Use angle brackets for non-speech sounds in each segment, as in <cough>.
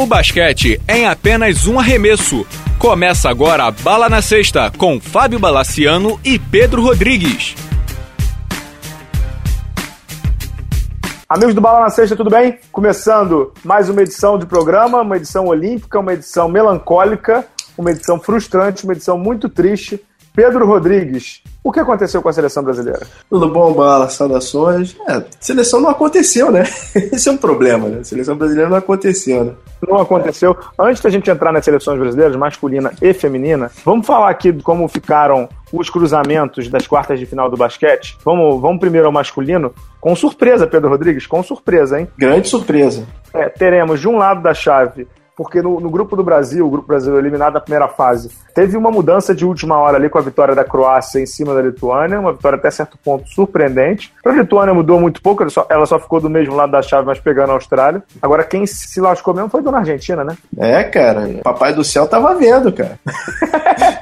O basquete é em apenas um arremesso. Começa agora a Bala na Sexta com Fábio Balaciano e Pedro Rodrigues. Amigos do Bala na Sexta, tudo bem? Começando mais uma edição de programa, uma edição olímpica, uma edição melancólica, uma edição frustrante, uma edição muito triste. Pedro Rodrigues, o que aconteceu com a seleção brasileira? Tudo bom, Bala? Saudações. É, seleção não aconteceu, né? <laughs> Esse é um problema, né? A seleção brasileira não aconteceu, né? Não aconteceu. Antes da gente entrar nas seleções brasileiras, masculina e feminina, vamos falar aqui de como ficaram os cruzamentos das quartas de final do basquete. Vamos, vamos primeiro ao masculino. Com surpresa, Pedro Rodrigues, com surpresa, hein? Grande surpresa. É, teremos de um lado da chave porque no, no, grupo do Brasil, o grupo Brasil eliminado na primeira fase, teve uma mudança de última hora ali com a vitória da Croácia em cima da Lituânia, uma vitória até certo ponto surpreendente. Para a Lituânia mudou muito pouco, ela só, ela só, ficou do mesmo lado da chave, mas pegando a Austrália. Agora quem se lascou mesmo foi a Dona Argentina, né? É, cara, papai do céu tava vendo, cara. <laughs>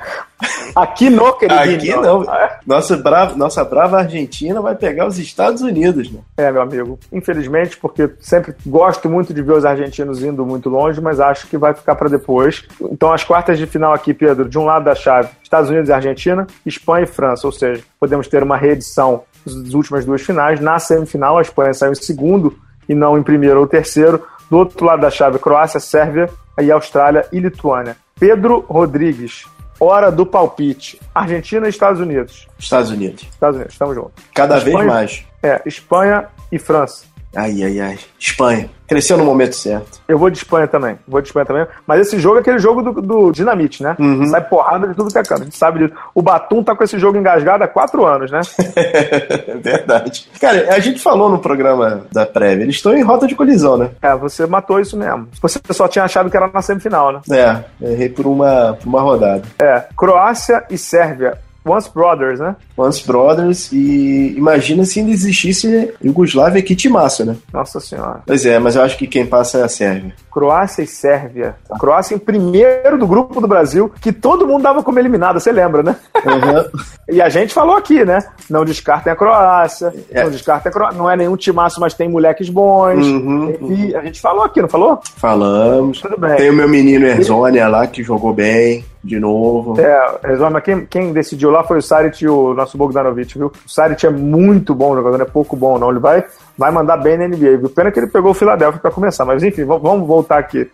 Aqui no, queridinho. Aqui não. Nossa brava, nossa brava Argentina vai pegar os Estados Unidos, né? É, meu amigo. Infelizmente, porque sempre gosto muito de ver os argentinos indo muito longe, mas acho que vai ficar para depois. Então, as quartas de final aqui, Pedro, de um lado da chave, Estados Unidos e Argentina, Espanha e França. Ou seja, podemos ter uma reedição das últimas duas finais. Na semifinal, a Espanha saiu em segundo e não em primeiro ou terceiro. Do outro lado da chave, Croácia, Sérvia e Austrália e Lituânia. Pedro Rodrigues, Hora do palpite. Argentina e Estados Unidos. Estados Unidos. Estados Unidos, estamos juntos. Cada Espanha, vez mais. É, Espanha e França. Ai, ai, ai. Espanha. Cresceu no momento certo. Eu vou de Espanha também. Vou de Espanha também. Mas esse jogo é aquele jogo do, do dinamite, né? Uhum. Sai porrada de tudo que é canto. A gente sabe disso. O Batum tá com esse jogo engasgado há quatro anos, né? <laughs> é verdade. Cara, a gente falou no programa da prévia. Eles estão em rota de colisão, né? É, você matou isso mesmo. Você só tinha achado que era na semifinal, né? É, errei por uma, por uma rodada. É. Croácia e Sérvia. Once Brothers, né? Once Brothers e imagina se ainda existisse Yugoslávia que timaço, né? Nossa senhora. Pois é, mas eu acho que quem passa é a Sérvia. Croácia e Sérvia. A Croácia em primeiro do grupo do Brasil, que todo mundo dava como eliminada, você lembra, né? Uhum. <laughs> e a gente falou aqui, né? Não descartem a Croácia, é. não descartem a Croácia. Não é nenhum timaço, mas tem moleques bons. Uhum, uhum. A gente falou aqui, não falou? Falamos. Tudo bem. Tem o meu menino Erzônia lá, que jogou bem de novo. É, Erzônia, quem, quem decidiu lá foi o Sarit e o nosso Bogdanovic, viu? O Sarit é muito bom jogador, não é pouco bom, não. Ele vai, vai mandar bem na NBA, viu? Pena que ele pegou o Philadelphia para começar, mas enfim, vamos voltar aqui.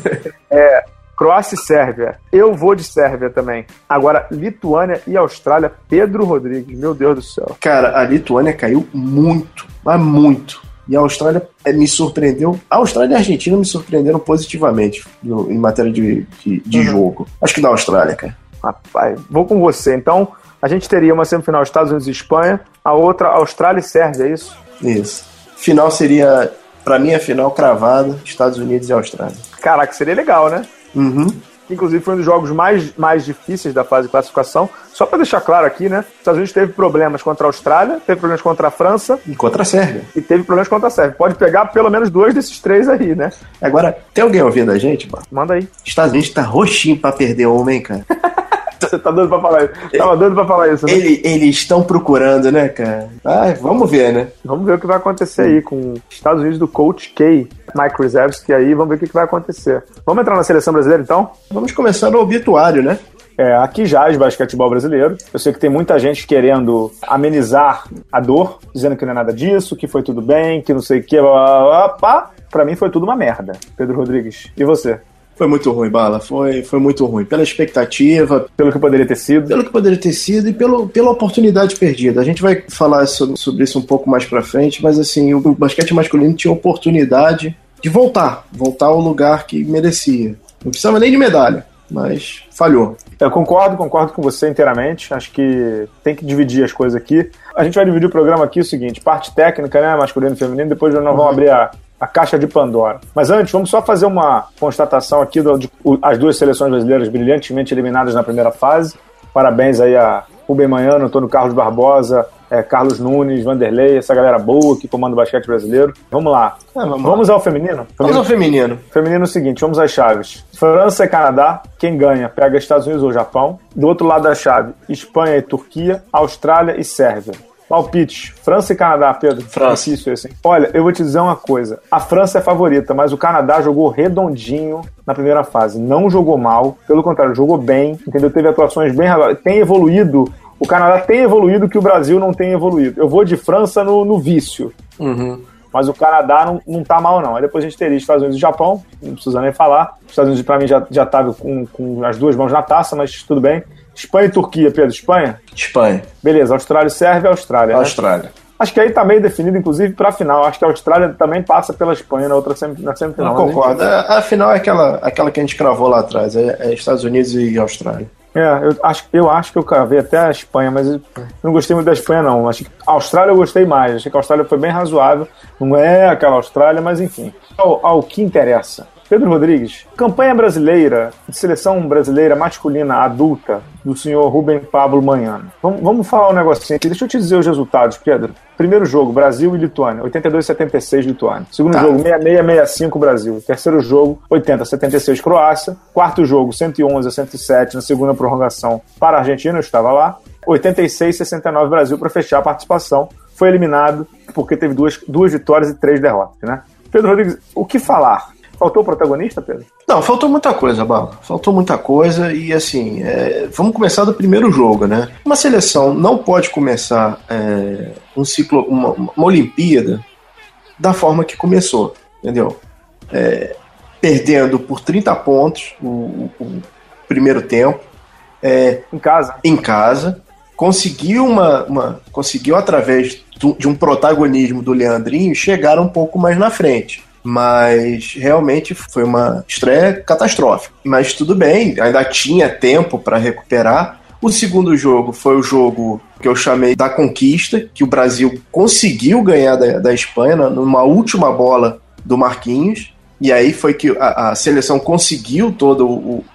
<laughs> é, Croácia e Sérvia. Eu vou de Sérvia também. Agora, Lituânia e Austrália, Pedro Rodrigues, meu Deus do céu. Cara, a Lituânia caiu muito, mas muito. E a Austrália eh, me surpreendeu. A Austrália e a Argentina me surpreenderam positivamente no, em matéria de, de, de uhum. jogo. Acho que da Austrália, cara. Rapaz, vou com você. Então, a gente teria uma semifinal Estados Unidos e Espanha, a outra Austrália e Sérvia, é isso? Isso. Final seria, para mim, a final cravada, Estados Unidos e Austrália. Caraca, seria legal, né? Uhum. Inclusive foi um dos jogos mais, mais difíceis da fase de classificação. Só para deixar claro aqui, né? Os Estados Unidos teve problemas contra a Austrália, teve problemas contra a França. E contra a Sérvia. E teve problemas contra a Sérvia. Pode pegar pelo menos dois desses três aí, né? Agora, tem alguém ouvindo a gente, mano? Manda aí. Estados Unidos tá roxinho pra perder homem, cara. <laughs> <laughs> Você tá doido pra falar isso? Tava doido pra falar isso, né? Ele, eles estão procurando, né, cara? Ai, vamos ver, né? Vamos ver o que vai acontecer aí com os Estados Unidos do Coach K, Mike que aí vamos ver o que vai acontecer. Vamos entrar na seleção brasileira, então? Vamos começar no obituário, né? É, aqui jaz basquetebol brasileiro. Eu sei que tem muita gente querendo amenizar a dor, dizendo que não é nada disso, que foi tudo bem, que não sei o que, blá, blá, blá, pá. Pra mim foi tudo uma merda. Pedro Rodrigues, e você? Foi muito ruim, Bala. Foi, foi muito ruim. Pela expectativa. Pelo que poderia ter sido. Pelo que poderia ter sido e pelo, pela oportunidade perdida. A gente vai falar sobre, sobre isso um pouco mais pra frente, mas assim, o basquete masculino tinha oportunidade de voltar. Voltar ao lugar que merecia. Não precisava nem de medalha, mas falhou. Eu concordo, concordo com você inteiramente. Acho que tem que dividir as coisas aqui. A gente vai dividir o programa aqui o seguinte: parte técnica, né? Masculino e feminino, depois nós vamos uhum. abrir a, a caixa de Pandora. Mas antes, vamos só fazer uma constatação aqui de, as duas seleções brasileiras brilhantemente eliminadas na primeira fase. Parabéns aí a Rubem Manhano, Antônio Carlos Barbosa, é, Carlos Nunes, Vanderlei, essa galera boa que comanda o basquete brasileiro. Vamos lá. É, vamos, vamos ao feminino? feminino? Vamos ao feminino. Feminino é o seguinte, vamos às chaves. França e Canadá, quem ganha pega Estados Unidos ou Japão. Do outro lado da chave, Espanha e Turquia, Austrália e Sérvia. Palpite. França e Canadá, Pedro. França. Isso, assim. Olha, eu vou te dizer uma coisa. A França é favorita, mas o Canadá jogou redondinho na primeira fase. Não jogou mal, pelo contrário, jogou bem, entendeu? Teve atuações bem tem evoluído. O Canadá tem evoluído que o Brasil não tem evoluído. Eu vou de França no, no vício. Uhum. Mas o Canadá não, não tá mal, não. Aí depois a gente teria Estados Unidos e Japão, não precisa nem falar. Estados Unidos, pra mim, já, já tava com, com as duas mãos na taça, mas tudo bem. Espanha e Turquia, Pedro. Espanha? Espanha. Beleza, Austrália serve Austrália. Né? Austrália. Acho que aí tá meio definido, inclusive, para a final. Acho que a Austrália também passa pela Espanha na outra na semifinal. Não concordo. A, a, final é aquela, aquela que a gente cravou lá atrás, é, é Estados Unidos e Austrália. É, eu acho, eu acho que eu cravei até a Espanha, mas não gostei muito da Espanha, não. Acho que a Austrália eu gostei mais. Achei que a Austrália foi bem razoável. Não é aquela Austrália, mas enfim. Ao, ao que interessa. Pedro Rodrigues, campanha brasileira, de seleção brasileira masculina adulta, do senhor Rubem Pablo Manhano. Vamos, vamos falar um negocinho aqui. Deixa eu te dizer os resultados, Pedro. Primeiro jogo, Brasil e Lituânia, 82-76 Lituânia. Segundo tá. jogo, 66-65 Brasil. Terceiro jogo, 80-76 Croácia. Quarto jogo, 111-107 na segunda prorrogação para a Argentina, eu estava lá. 86-69 Brasil para fechar a participação. Foi eliminado porque teve duas, duas vitórias e três derrotas, né? Pedro Rodrigues, o que falar? Faltou protagonista, Pedro? Não, faltou muita coisa, Bala. Faltou muita coisa e assim, é, vamos começar do primeiro jogo, né? Uma seleção não pode começar é, um ciclo, uma, uma, Olimpíada da forma que começou, entendeu? É, perdendo por 30 pontos o, o primeiro tempo. É, em casa. Em casa. Conseguiu uma, uma conseguiu através de um protagonismo do Leandrinho chegar um pouco mais na frente mas realmente foi uma estreia catastrófica. Mas tudo bem, ainda tinha tempo para recuperar. O segundo jogo foi o jogo que eu chamei da conquista, que o Brasil conseguiu ganhar da, da Espanha numa última bola do Marquinhos. E aí foi que a, a seleção conseguiu toda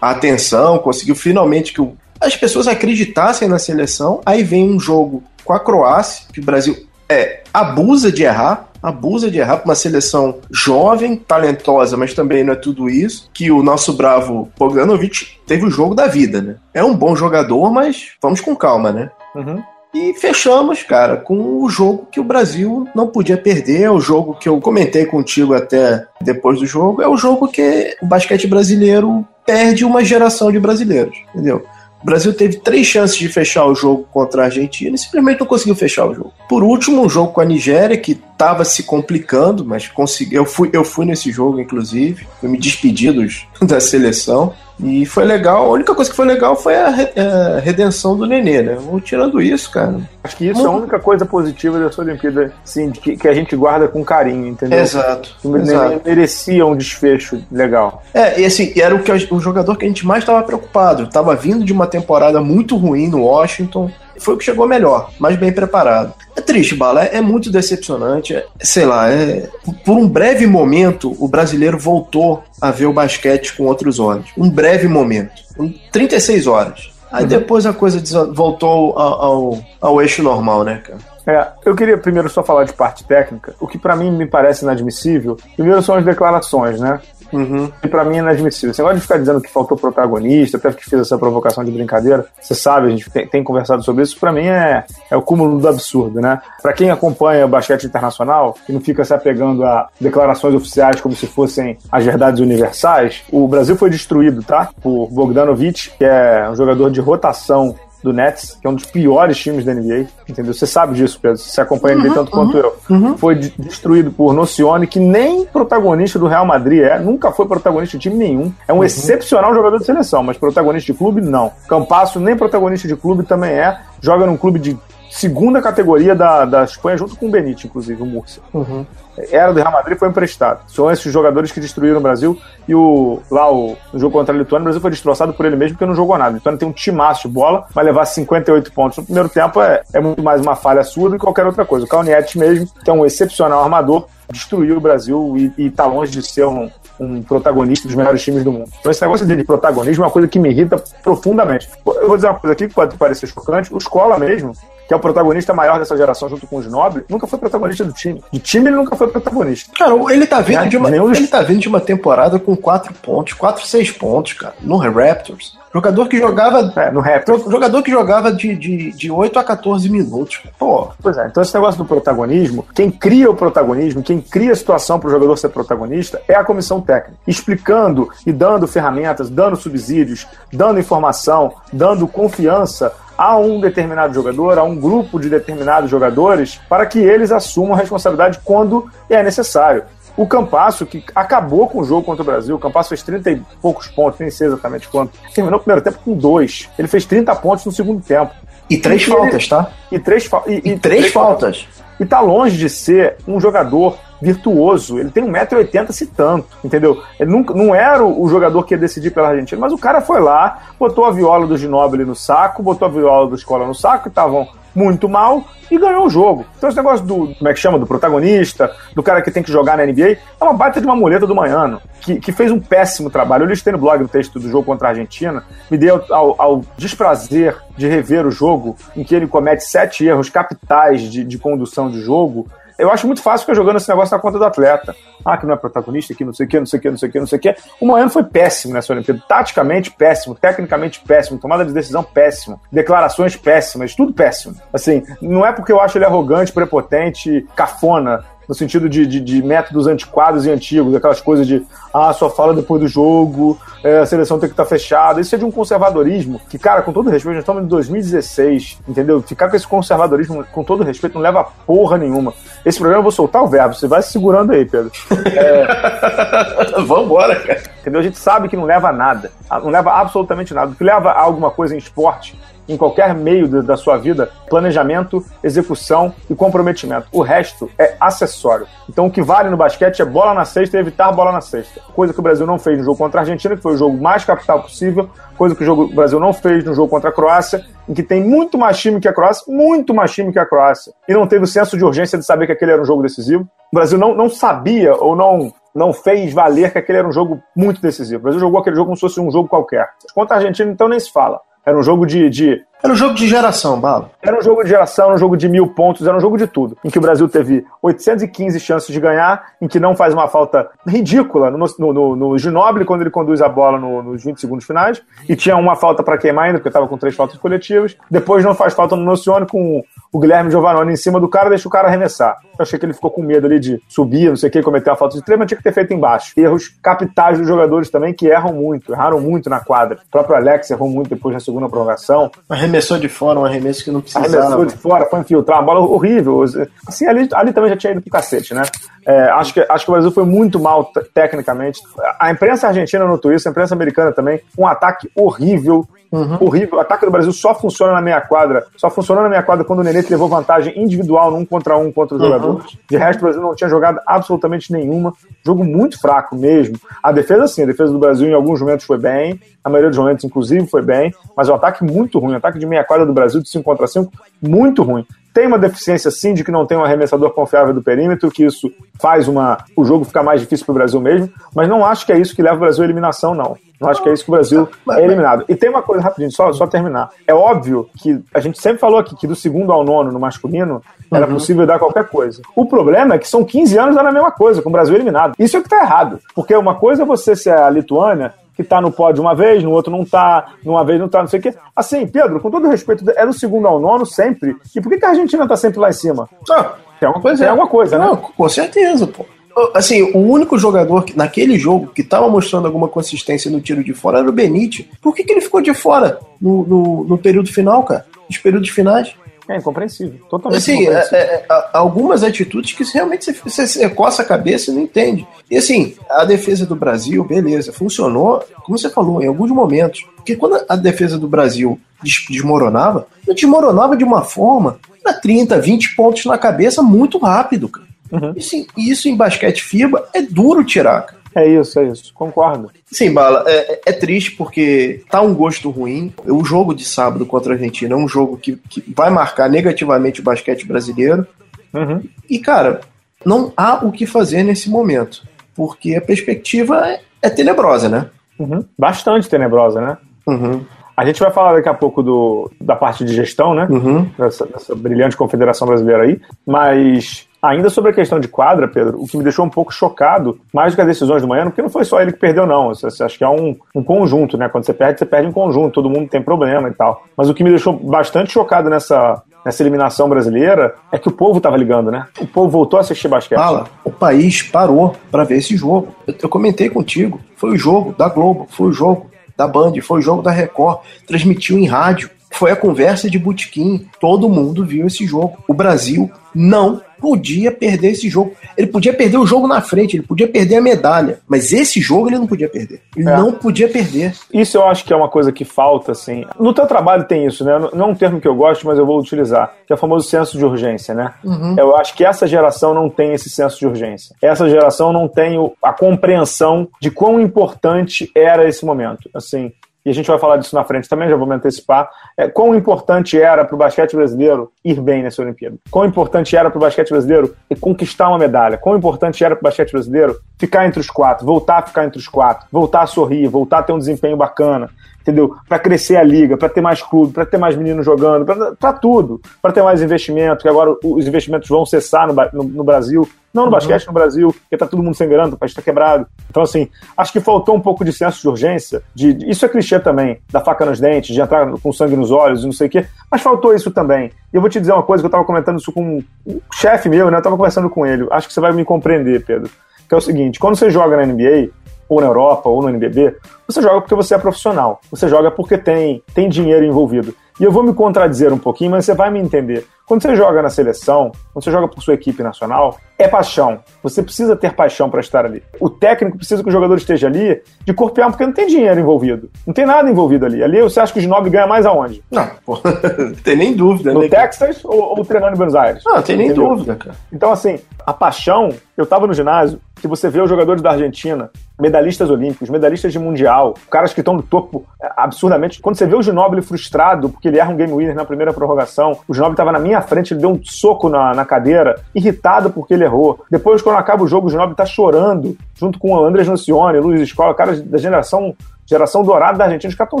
a atenção, conseguiu finalmente que o, as pessoas acreditassem na seleção. Aí vem um jogo com a Croácia, que o Brasil é, abusa de errar, abusa de errar para uma seleção jovem, talentosa, mas também não é tudo isso. Que o nosso bravo Bogdanovic teve o jogo da vida, né? É um bom jogador, mas vamos com calma, né? Uhum. E fechamos, cara, com o jogo que o Brasil não podia perder. É o jogo que eu comentei contigo até depois do jogo. É o jogo que o basquete brasileiro perde uma geração de brasileiros, entendeu? O Brasil teve três chances de fechar o jogo contra a Argentina e simplesmente não conseguiu fechar o jogo. Por último, um jogo com a Nigéria, que estava se complicando, mas consegui, eu, fui, eu fui nesse jogo, inclusive. Fui me despedir <laughs> da seleção. E foi legal. A única coisa que foi legal foi a, a redenção do Nenê, né? Tirando isso, cara. Acho que isso Muito... é a única coisa positiva dessa Olimpíada, assim, que, que a gente guarda com carinho, entendeu? Exato. O Nenê merecia um desfecho legal. É, e assim, era o, que, o jogador que a gente mais estava preocupado. Tava vindo de uma temporada muito ruim no Washington foi o que chegou melhor, mais bem preparado. É triste, Bala, é, é muito decepcionante. É, sei lá, é, por um breve momento, o brasileiro voltou a ver o basquete com outros olhos. Um breve momento. Um, 36 horas. Aí uhum. depois a coisa voltou ao, ao, ao eixo normal, né, cara? É, eu queria primeiro só falar de parte técnica. O que para mim me parece inadmissível, primeiro são as declarações, né? Uhum. E pra mim é inadmissível. Você pode ficar dizendo que faltou protagonista, até que fiz essa provocação de brincadeira. Você sabe, a gente tem, tem conversado sobre isso. Pra mim é, é o cúmulo do absurdo, né? Pra quem acompanha o basquete internacional e não fica se apegando a declarações oficiais como se fossem as verdades universais, o Brasil foi destruído, tá? Por Bogdanovic, que é um jogador de rotação do Nets, que é um dos piores times da NBA, entendeu? Você sabe disso, Pedro, você acompanha a NBA uhum, tanto uhum, quanto eu. Uhum. Foi destruído por Nocione, que nem protagonista do Real Madrid é, nunca foi protagonista de time nenhum. É um uhum. excepcional jogador de seleção, mas protagonista de clube, não. Campasso, nem protagonista de clube também é, joga num clube de segunda categoria da, da Espanha, junto com o Benítez, inclusive, o Murcia. Uhum. Era do Real Madrid foi emprestado. São esses jogadores que destruíram o Brasil. E o, lá o, no jogo contra a Lituânia, o Brasil foi destroçado por ele mesmo porque não jogou nada. A Lituânia tem um timaço de bola, vai levar 58 pontos no primeiro tempo é, é muito mais uma falha sua do que qualquer outra coisa. O Calnietes mesmo, que é um excepcional armador, destruiu o Brasil e, está longe de ser um, um protagonista dos melhores times do mundo. Então, esse negócio de protagonismo é uma coisa que me irrita profundamente. Eu vou dizer uma coisa aqui que pode parecer chocante: o Escola mesmo, que é o protagonista maior dessa geração junto com os Nobre, nunca foi protagonista do time. De time ele nunca foi protagonista. Cara, ele tá vindo, de uma, ele tá vindo de uma temporada com 4 pontos, 4, 6 pontos, cara, no Raptors. Jogador que jogava. É, no Raptors. Jogador que jogava de, de, de 8 a 14 minutos. Pô. Pois é, então esse negócio do protagonismo, quem cria o protagonismo, quem cria a situação para o jogador ser protagonista é a comissão técnica. Explicando e dando ferramentas, dando subsídios, dando informação, dando confiança a um determinado jogador, a um grupo de determinados jogadores, para que eles assumam a responsabilidade quando é necessário. O Campasso, que acabou com o jogo contra o Brasil, o Campasso fez 30 e poucos pontos, nem sei exatamente quanto. Terminou o primeiro tempo com dois. Ele fez 30 pontos no segundo tempo. E três e faltas, ele... tá? E três, fa... e, e, e três, três faltas. faltas. E tá longe de ser um jogador virtuoso. Ele tem 1,80m se tanto, entendeu? Ele não, não era o, jogador que ia decidir pela Argentina, mas o cara foi lá, botou a viola do Ginóbili no saco, botou a viola do Escola no saco, que estavam muito mal, e ganhou o jogo. Então esse negócio do, como é que chama, do protagonista, do cara que tem que jogar na NBA, é uma baita de uma muleta do Manhano, que, que fez um péssimo trabalho. Eu listei no blog o texto do jogo contra a Argentina, me deu ao, ao desprazer de rever o jogo, em que ele comete sete erros capitais de, de condução de jogo, eu acho muito fácil ficar jogando esse negócio na conta do atleta. Ah, que não é protagonista, que não sei o que, não sei o que, não sei o que, não sei o que. O Moano foi péssimo nessa Olimpíada. Taticamente péssimo, tecnicamente péssimo, tomada de decisão péssimo, declarações péssimas, tudo péssimo. Assim, não é porque eu acho ele arrogante, prepotente, cafona no sentido de, de, de, métodos antiquados e antigos, aquelas coisas de ah, só fala depois do jogo, é, a seleção tem que estar tá fechada. Isso é de um conservadorismo que, cara, com todo respeito, nós estamos em 2016, entendeu? Ficar com esse conservadorismo, com todo respeito, não leva a porra nenhuma. Esse programa eu vou soltar o verbo, você vai se segurando aí, Pedro. É... <laughs> Vambora, cara. Entendeu? A gente sabe que não leva a nada, não leva absolutamente nada. O que leva a alguma coisa em esporte em qualquer meio de, da sua vida, planejamento, execução e comprometimento. O resto é acessório. Então o que vale no basquete é bola na cesta e evitar bola na cesta. Coisa que o Brasil não fez no jogo contra a Argentina, que foi o jogo mais capital possível, coisa que o, jogo, o Brasil não fez no jogo contra a Croácia, em que tem muito mais time que a Croácia, muito mais time que a Croácia, e não teve o senso de urgência de saber que aquele era um jogo decisivo. O Brasil não, não sabia ou não não fez valer que aquele era um jogo muito decisivo. O Brasil jogou aquele jogo como se fosse um jogo qualquer. Contra a Argentina, então, nem se fala. Era um jogo de, de era um jogo de geração, Bala. Era um jogo de geração, era um jogo de mil pontos, era um jogo de tudo. Em que o Brasil teve 815 chances de ganhar, em que não faz uma falta ridícula no, no, no, no Ginobili quando ele conduz a bola no, nos 20 segundos finais, e tinha uma falta para queimar ainda, porque estava com três faltas coletivas. Depois não faz falta no Nocione com o Guilherme Giovanoni em cima do cara, deixa o cara arremessar. Eu achei que ele ficou com medo ali de subir, não sei o que, cometer a falta de três, mas tinha que ter feito embaixo. Erros capitais dos jogadores também, que erram muito, erraram muito na quadra. O próprio Alex errou muito depois na segunda prorrogação. Arremessou de fora uma arremesso que não precisava. Arremessou de fora, foi infiltrar, uma bola horrível. Assim, ali, ali também já tinha ido pro cacete, né? É, acho, que, acho que o Brasil foi muito mal tecnicamente. A imprensa argentina notou isso, a imprensa americana também. Um ataque horrível, Uhum. Horrível. O ataque do Brasil só funciona na meia quadra. Só funcionou na meia quadra quando o Nenê levou vantagem individual num contra um contra os uhum. jogadores. De resto, o Brasil não tinha jogado absolutamente nenhuma. Jogo muito fraco mesmo. A defesa, sim, a defesa do Brasil em alguns momentos foi bem. A maioria dos momentos, inclusive, foi bem. Mas o ataque muito ruim. O ataque de meia quadra do Brasil de 5 contra 5, muito ruim. Tem uma deficiência, sim, de que não tem um arremessador confiável do perímetro, que isso faz uma, o jogo ficar mais difícil para o Brasil mesmo, mas não acho que é isso que leva o Brasil à eliminação, não. Não acho que é isso que o Brasil é eliminado. E tem uma coisa rapidinho, só, só terminar. É óbvio que a gente sempre falou aqui que do segundo ao nono no masculino era uhum. possível dar qualquer coisa. O problema é que são 15 anos dando a mesma coisa, com o Brasil eliminado. Isso é que tá errado. Porque uma coisa é você ser a Lituânia que tá no pódio uma vez, no outro não tá, numa vez não tá, não sei o quê. Assim, Pedro, com todo respeito, é do segundo ao nono sempre. E por que, que a Argentina tá sempre lá em cima? Ah, tem alguma coisa, tem é. alguma coisa, né? Não, com certeza, pô. Assim, o único jogador que, naquele jogo que estava mostrando alguma consistência no tiro de fora era o Benítez. Por que, que ele ficou de fora no, no, no período final, cara? Nos períodos finais? É incompreensível, totalmente assim, incompreensível. É, é, algumas atitudes que realmente você, você, você coça a cabeça e não entende. E assim, a defesa do Brasil, beleza, funcionou, como você falou, em alguns momentos. Porque quando a defesa do Brasil desmoronava, desmoronava de uma forma para 30, 20 pontos na cabeça muito rápido, cara. Uhum. E, assim, isso em basquete FIBA é duro tirar, cara. É isso, é isso. Concordo. Sim, Bala, é, é, triste porque tá um gosto ruim. O jogo de sábado contra a Argentina é um jogo que, que vai marcar negativamente o basquete brasileiro. Uhum. E, cara, não há o que fazer nesse momento. Porque a perspectiva é, é tenebrosa, né? Uhum. Bastante tenebrosa, né? Uhum. A gente vai falar daqui a pouco do, da parte de gestão, né? Uhum. Dessa, dessa brilhante confederação brasileira aí. Mas Ainda sobre a questão de quadra, Pedro, o que me deixou um pouco chocado, mais do que as decisões do Manhã, porque não foi só ele que perdeu, não. Acha que é um, um conjunto, né? Quando você perde, você perde em conjunto, todo mundo tem problema e tal. Mas o que me deixou bastante chocado nessa, nessa eliminação brasileira é que o povo estava ligando, né? O povo voltou a assistir basquete. Fala, o país parou para ver esse jogo. Eu, eu comentei contigo. Foi o jogo da Globo, foi o jogo da Band, foi o jogo da Record, transmitiu em rádio. Foi a conversa de Butiquim. Todo mundo viu esse jogo. O Brasil não podia perder esse jogo. Ele podia perder o jogo na frente, ele podia perder a medalha. Mas esse jogo ele não podia perder. Ele É. não podia perder. Isso eu acho que é uma coisa que falta, assim. No teu trabalho tem isso, né? Não é um termo que eu gosto, mas eu vou utilizar, que é o famoso senso de urgência, né? Eu acho que essa geração não tem esse senso de urgência. Essa geração não tem a compreensão de quão importante era esse momento. Assim, e a gente vai falar disso na frente também, já vou me antecipar. É, quão importante era para o basquete brasileiro ir bem nessa Olimpíada? Quão importante era para o basquete brasileiro conquistar uma medalha? Quão importante era para o basquete brasileiro ficar entre os quatro, voltar a ficar entre os quatro, voltar a sorrir, voltar a ter um desempenho bacana? Entendeu? Para crescer a liga, para ter mais clube, para ter mais meninos jogando, para tudo, para ter mais investimento, que agora os investimentos vão cessar no, no- no Brasil, não no basquete no Brasil, porque tá todo mundo sem grana, o país está quebrado. Então, assim, acho que faltou um pouco de senso de urgência. De, isso é clichê também, da faca nos dentes, de entrar com sangue nos olhos e não sei o quê, mas faltou isso também. E eu vou te dizer uma coisa que eu estava comentando isso com um chefe meu, né? Eu estava conversando com ele. Acho que você vai me compreender, Pedro. Que é o seguinte: quando você joga na NBA, ou na Europa, ou no NBB, você joga porque você é profissional. Você joga porque tem, tem dinheiro envolvido. E eu vou me contradizer um pouquinho, mas você vai me entender. Quando você joga na seleção, quando você joga por sua equipe nacional, é paixão. Você precisa ter paixão para estar ali. O técnico precisa que o jogador esteja ali de corpo e alma, porque não tem dinheiro envolvido. Não tem nada envolvido ali. Ali você acha que o Ginoble ganha mais aonde? Não, pô, <laughs> não tem nem dúvida, No né? Texas ou, ou treinando em Buenos Aires? Não, tem nem Entendeu? dúvida, cara. Então, assim, a paixão, eu tava no ginásio, que você vê os jogadores da Argentina, medalhistas olímpicos, medalhistas de mundial, caras que estão no topo é, absurdamente. Quando você vê o Ginóbili frustrado porque ele erra um game winner na primeira prorrogação, o Ginóbili tava na minha frente, ele deu um soco na, na cadeira, irritado porque ele errou. Depois, quando acaba o jogo, o Ginóbili tá chorando, junto com o Andrés Nocione, Luiz Escola, caras da geração geração dourada da Argentina, os caras estão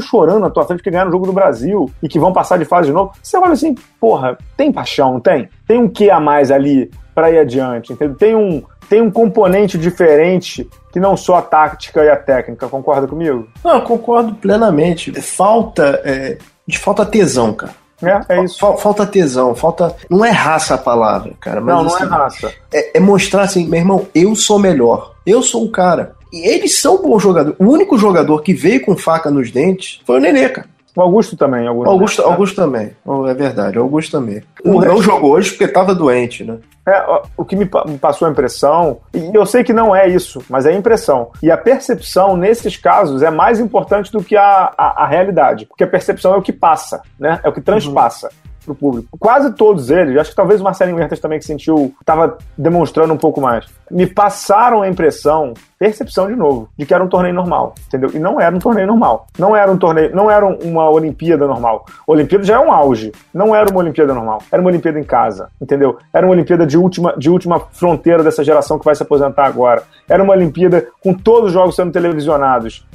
chorando na tua frente que ganharam o jogo do Brasil e que vão passar de fase de novo. Você olha assim, porra, tem paixão, tem? Tem um que a mais ali pra ir adiante, entendeu? Tem um, tem um componente diferente que não só a tática e a técnica, concorda comigo? Não, concordo plenamente. Falta. É, de falta tesão, cara. É, é isso. Fal- Falta tesão, falta. Não é raça a palavra, cara. Mas, Não, não é assim, raça. é, é mostrar assim, meu irmão, eu sou melhor. Eu sou o cara. E eles são bons jogadores. O único jogador que veio com faca nos dentes foi o Nenê, cara. O Augusto também. Augusto, Augusto, né? Augusto também. Oh, É verdade, Augusto também. O não resto- jogou hoje porque tava doente, né? É, o que me, pa- me passou a impressão, e eu sei que não é isso, mas é a impressão. E a percepção, nesses casos, é mais importante do que a, a, a realidade. Porque a percepção é o que passa, né? É o que transpassa. Pro público. Quase todos eles, acho que talvez o Marcelinho Huertas também que sentiu, estava demonstrando um pouco mais. Me passaram a impressão, percepção de novo, de que era um torneio normal, entendeu? E não era um torneio normal. Não era um torneio, não era uma Olimpíada normal. A Olimpíada já é um auge. Não era uma Olimpíada normal. Era uma Olimpíada em casa, entendeu? Era uma Olimpíada de última, de última fronteira dessa geração que vai se aposentar agora. Era uma Olimpíada com todos os jogos sendo televisionados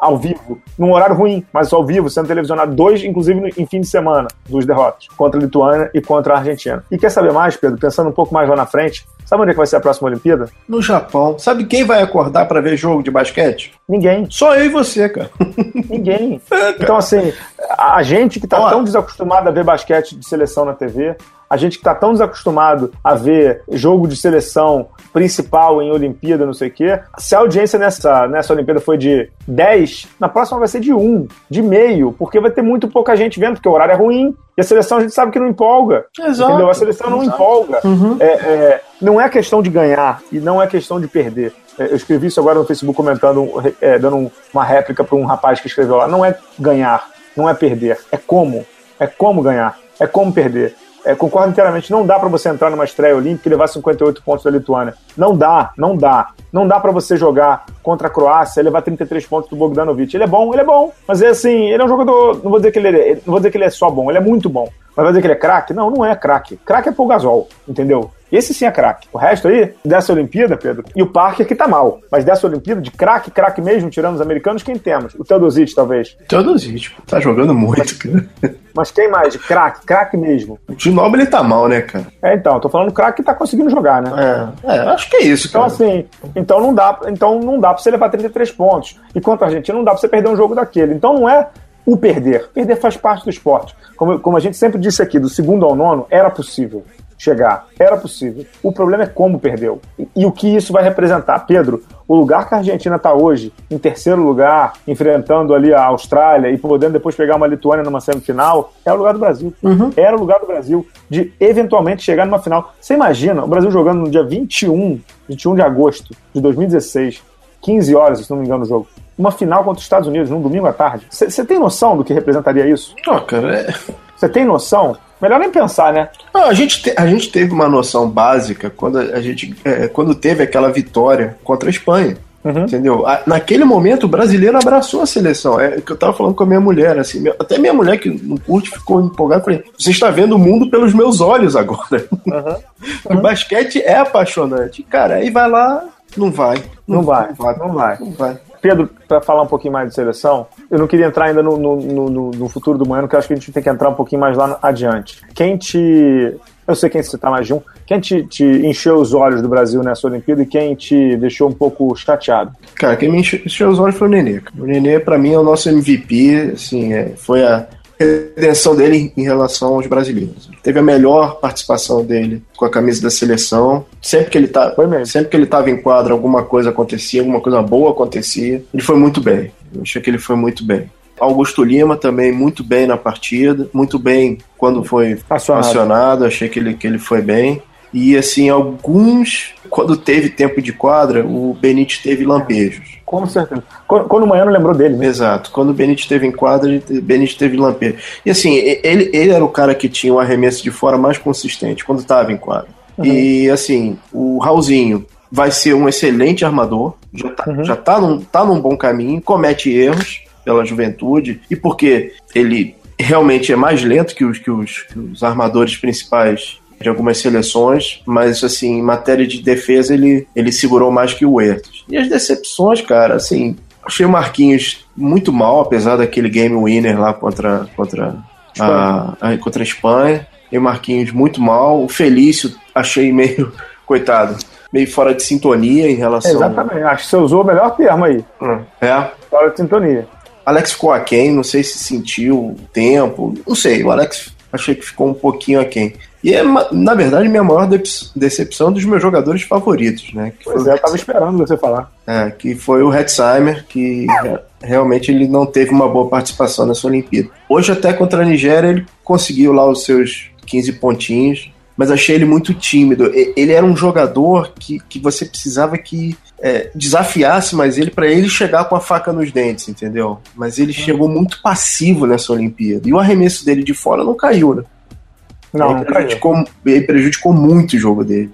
ao vivo, num horário ruim, mas ao vivo, sendo televisionado dois, inclusive no- em fim de semana, dos derrotas, contra a Lituânia e contra a Argentina. E quer saber mais, Pedro? Pensando um pouco mais lá na frente, sabe onde é que vai ser a próxima Olimpíada? No Japão. Sabe quem vai acordar pra ver jogo de basquete? Ninguém. Só eu e você, cara. <laughs> Ninguém. Então, assim, a a gente que tá Olha. tão desacostumado a ver basquete de seleção na TV, a gente que tá tão desacostumado a ver jogo de seleção principal em Olimpíada, não sei o quê, se a audiência nessa, nessa Olimpíada foi de 10, na próxima vai ser de 1, de meio, porque vai ter muito pouca gente vendo, porque o horário é ruim, e a seleção a gente sabe que não empolga. Exato. Entendeu? A seleção não Exato. empolga. É, é, não é questão de ganhar e não é questão de perder. É, Eu escrevi isso agora no Facebook comentando, é, dando um- uma réplica para um rapaz que escreveu lá. Não é ganhar, não é perder, é como. É como ganhar, é como perder. É, concordo inteiramente, não dá para você entrar numa estreia olímpica e levar 58 pontos da Lituânia. Não dá, não dá. Não dá para você jogar contra a Croácia e levar 33 pontos do Bogdanovic. Ele é bom, ele é bom. Mas é assim, ele é um jogador. Não vou dizer que ele é, não vou dizer que ele é só bom, ele é muito bom. Mas vai dizer que ele é craque? Não, não é craque. Craque é Paul Gasol, entendeu? Esse sim é craque. O resto aí, dessa Olimpíada, Pedro, e o Parker que tá mal. Mas dessa Olimpíada, de craque, craque mesmo, tirando os americanos, quem temos? O Teodosic, talvez. Teodosic, tá jogando muito, cara. Mas quem mais? De craque, craque mesmo. O Ginobili tá mal, né, cara? É, então, tô falando craque que tá conseguindo jogar, né? É, é, acho que é isso, Então, cara. assim, então não dá, então não dá pra você levar 33 pontos. E quanto a Argentina, não dá pra você perder um jogo daquele. Então não é o perder. Perder faz parte do esporte. Como, como a gente sempre disse aqui, do segundo ao nono, era possível chegar. Era possível. O problema é como perdeu. E, e o que isso vai representar. Pedro, o lugar que a Argentina está hoje, em terceiro lugar, enfrentando ali a Austrália e podendo depois pegar uma Lituânia numa semifinal, é o lugar do Brasil. Era o lugar do Brasil de eventualmente chegar numa final. Você imagina o Brasil jogando no dia 21, 21 de agosto de 2016, 15 horas, se não me engano, o jogo. Uma final contra os Estados Unidos, num domingo à tarde. Você tem noção do que representaria isso? Ó, cara, é... Você tem noção? Melhor nem pensar, né? Não, a, gente te- a gente teve uma noção básica quando a gente é, quando teve aquela vitória contra a Espanha. Uhum. Entendeu? A- Naquele momento, o brasileiro abraçou a seleção. É o que eu tava falando com a minha mulher, assim, até minha mulher que não curte ficou empolgada. Falei, você está vendo o mundo pelos meus olhos agora. <laughs> o basquete é apaixonante. Cara, aí vai lá, não vai. Não vai, não vai. Não vai. Pedro, para falar um pouquinho mais de seleção, eu não queria entrar ainda no, no, no- no- futuro do Moeno, que eu acho que a gente tem que entrar um pouquinho mais lá adiante. Quem te. Eu sei quem citar mais de um. Quem te, te encheu os olhos do Brasil nessa Olimpíada e quem te deixou um pouco chateado? Cara, quem me enche- encheu os olhos foi o Nenê. O Nenê, pra mim, é o nosso MVP, assim, é, foi a redenção dele em relação aos brasileiros. Teve a melhor participação dele com a camisa da seleção. Sempre que ele tá, sempre que ele estava em quadra, alguma coisa acontecia, alguma coisa boa acontecia. Ele foi muito bem. Eu achei que ele foi muito bem. Augusto Lima também muito bem na partida, muito bem quando foi Acionado. acionado, achei que ele, que ele foi bem. E assim, alguns, quando teve tempo de quadra, o Benítez teve lampejos. Com certeza. Quando, quando o Moeno lembrou dele, né? Exato. Quando o Benítez teve em quadra, te- Benítez teve lampejo. E assim, ele, ele era o cara que tinha o arremesso de fora mais consistente quando estava em quadra. E assim, o Raulzinho vai ser um excelente armador, já tá, já tá, num, tá num bom caminho, comete erros pela juventude, e porque ele realmente é mais lento que os, que os, que os armadores principais de algumas seleções, mas assim, em matéria de defesa ele, ele segurou mais que o Huertas. E as decepções, cara, assim, achei o Marquinhos muito mal, apesar daquele game winner lá contra, contra, a, a- contra a Espanha. E o Marquinhos muito mal. O Felício achei meio, <laughs> coitado, meio fora de sintonia em relação. Exatamente. Acho que você usou o melhor termo aí. É. Fora de sintonia. Alex ficou aquém, não sei se sentiu o tempo, não sei, o Alex achei que ficou um pouquinho aquém. E é, na verdade, minha maior decepção dos meus jogadores favoritos, né? Que Pois é, eu tava esperando você falar. é, que foi o Hetzheimer, que re- realmente ele não teve uma boa participação nessa Olimpíada. Hoje, até contra a Nigéria, ele conseguiu lá os seus 15 pontinhos, mas achei ele muito tímido. Ele era um jogador que, que você precisava que é, desafiasse mais ele para ele chegar com a faca nos dentes, entendeu? Mas ele chegou muito passivo nessa Olimpíada. E o arremesso dele de fora não caiu, né? Não, ele, prejudicou, ele prejudicou muito o jogo dele.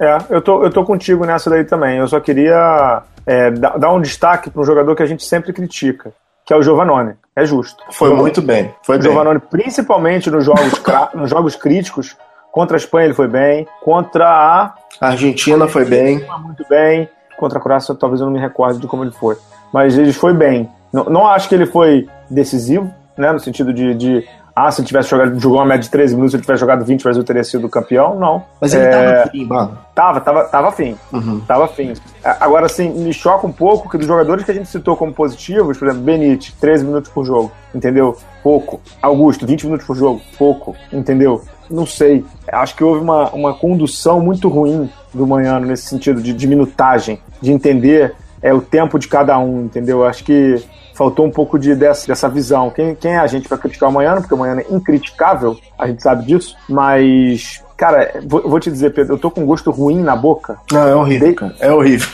É, eu tô, eu tô contigo nessa daí também. Eu só queria é, dar, um destaque para um jogador que a gente sempre critica, que é o Giovanoni. É justo. Foi O muito bem. Foi bem. Giovanoni, principalmente nos jogos, <laughs> nos jogos críticos, contra a Espanha ele foi bem, contra a A Argentina foi bem. muito bem, contra a Croácia talvez eu não me recorde de como ele foi, mas ele foi bem. Não, não acho que ele foi decisivo, né, no sentido de, de ah, se ele tivesse jogado, jogou uma média de 13 minutos, se ele tivesse jogado 20, o Brasil teria sido campeão, não. Mas ele É, tava fim, mano. Tava, tava, tava afim. Uhum. Tava afim. A- Agora, assim, me choca um pouco que dos jogadores que a gente citou como positivos, por exemplo, Benite, 13 minutos por jogo, entendeu? Pouco. Augusto, 20 minutos por jogo, pouco, entendeu? Não sei. Acho que houve uma, uma condução muito ruim do Manhano nesse sentido de, de minutagem, de entender é, o tempo de cada um, entendeu? Acho que faltou um pouco de, dessa, dessa visão. Quem, quem é a gente para criticar o Manhano? Porque o Manhano é incriticável, a gente sabe disso, mas. Cara, vou, vou te dizer, Pedro, eu tô com gosto ruim na boca Não, é horrível, De- cara. É horrível.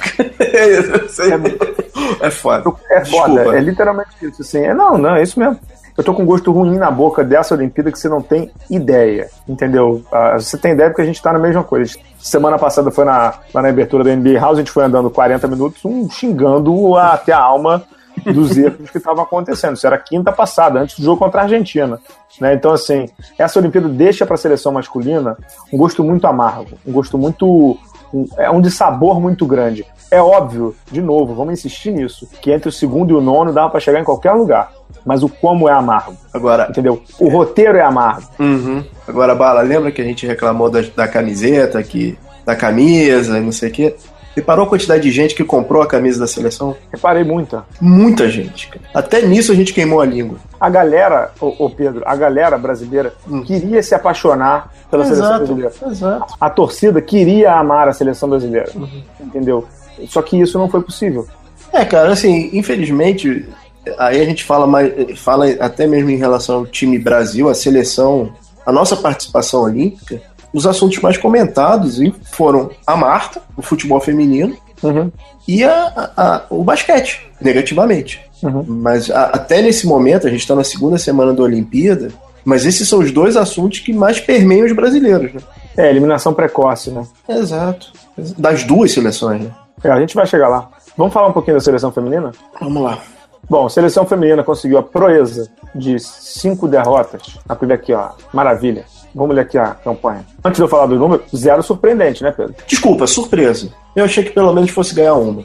<laughs> Sei. é foda. É foda, Desculpa. é literalmente isso, assim. É, não, não, é isso mesmo. Eu tô com gosto ruim na boca dessa Olimpíada que você não tem ideia, entendeu? Ah, você tem ideia porque a gente tá na mesma coisa. Semana passada foi na, lá na abertura da NBA House, a gente foi andando 40 minutos, um xingando até a alma dos erros que estavam acontecendo. Isso era quinta passada, antes do jogo contra a Argentina. Né? Então, assim, essa Olimpíada deixa para a seleção masculina um gosto muito amargo, um gosto muito. Um, é um dissabor muito grande. É óbvio, de novo, vamos insistir nisso, que entre o segundo e o nono dava para chegar em qualquer lugar. Mas o como é amargo. Agora. Entendeu? O roteiro é amargo. Uhum. Agora, Bala, lembra que a gente reclamou da, da camiseta, que, da camisa, não sei o quê? Reparou a quantidade de gente que comprou a camisa da seleção? Reparei muita. Muita gente. Até nisso a gente queimou a língua. A galera, ô, ô Pedro, a galera brasileira hum. queria se apaixonar pela exato, seleção brasileira. Exato. A, a, torcida queria amar a seleção brasileira. Uhum. Entendeu? Só que isso não foi possível. É, cara, assim, infelizmente, aí a gente fala mais, fala até mesmo em relação ao time Brasil, a seleção, a nossa participação olímpica os assuntos mais comentados foram a Marta, o futebol feminino, uhum. e a, a, o basquete, negativamente. Uhum. Mas a, até nesse momento, a gente está na segunda semana da Olimpíada, mas esses são os dois assuntos que mais permeiam os brasileiros. Né? É, eliminação precoce, né? Exato. Das duas seleções, né? É, a gente vai chegar lá. Vamos falar um pouquinho da seleção feminina? Vamos lá. Bom, a seleção feminina conseguiu a proeza de cinco derrotas. Aqui, ó. Maravilha. Vamos ler aqui a campanha. Antes de eu falar do número, zero surpreendente, né, Pedro? Desculpa, surpresa. Eu achei que pelo menos fosse ganhar uma.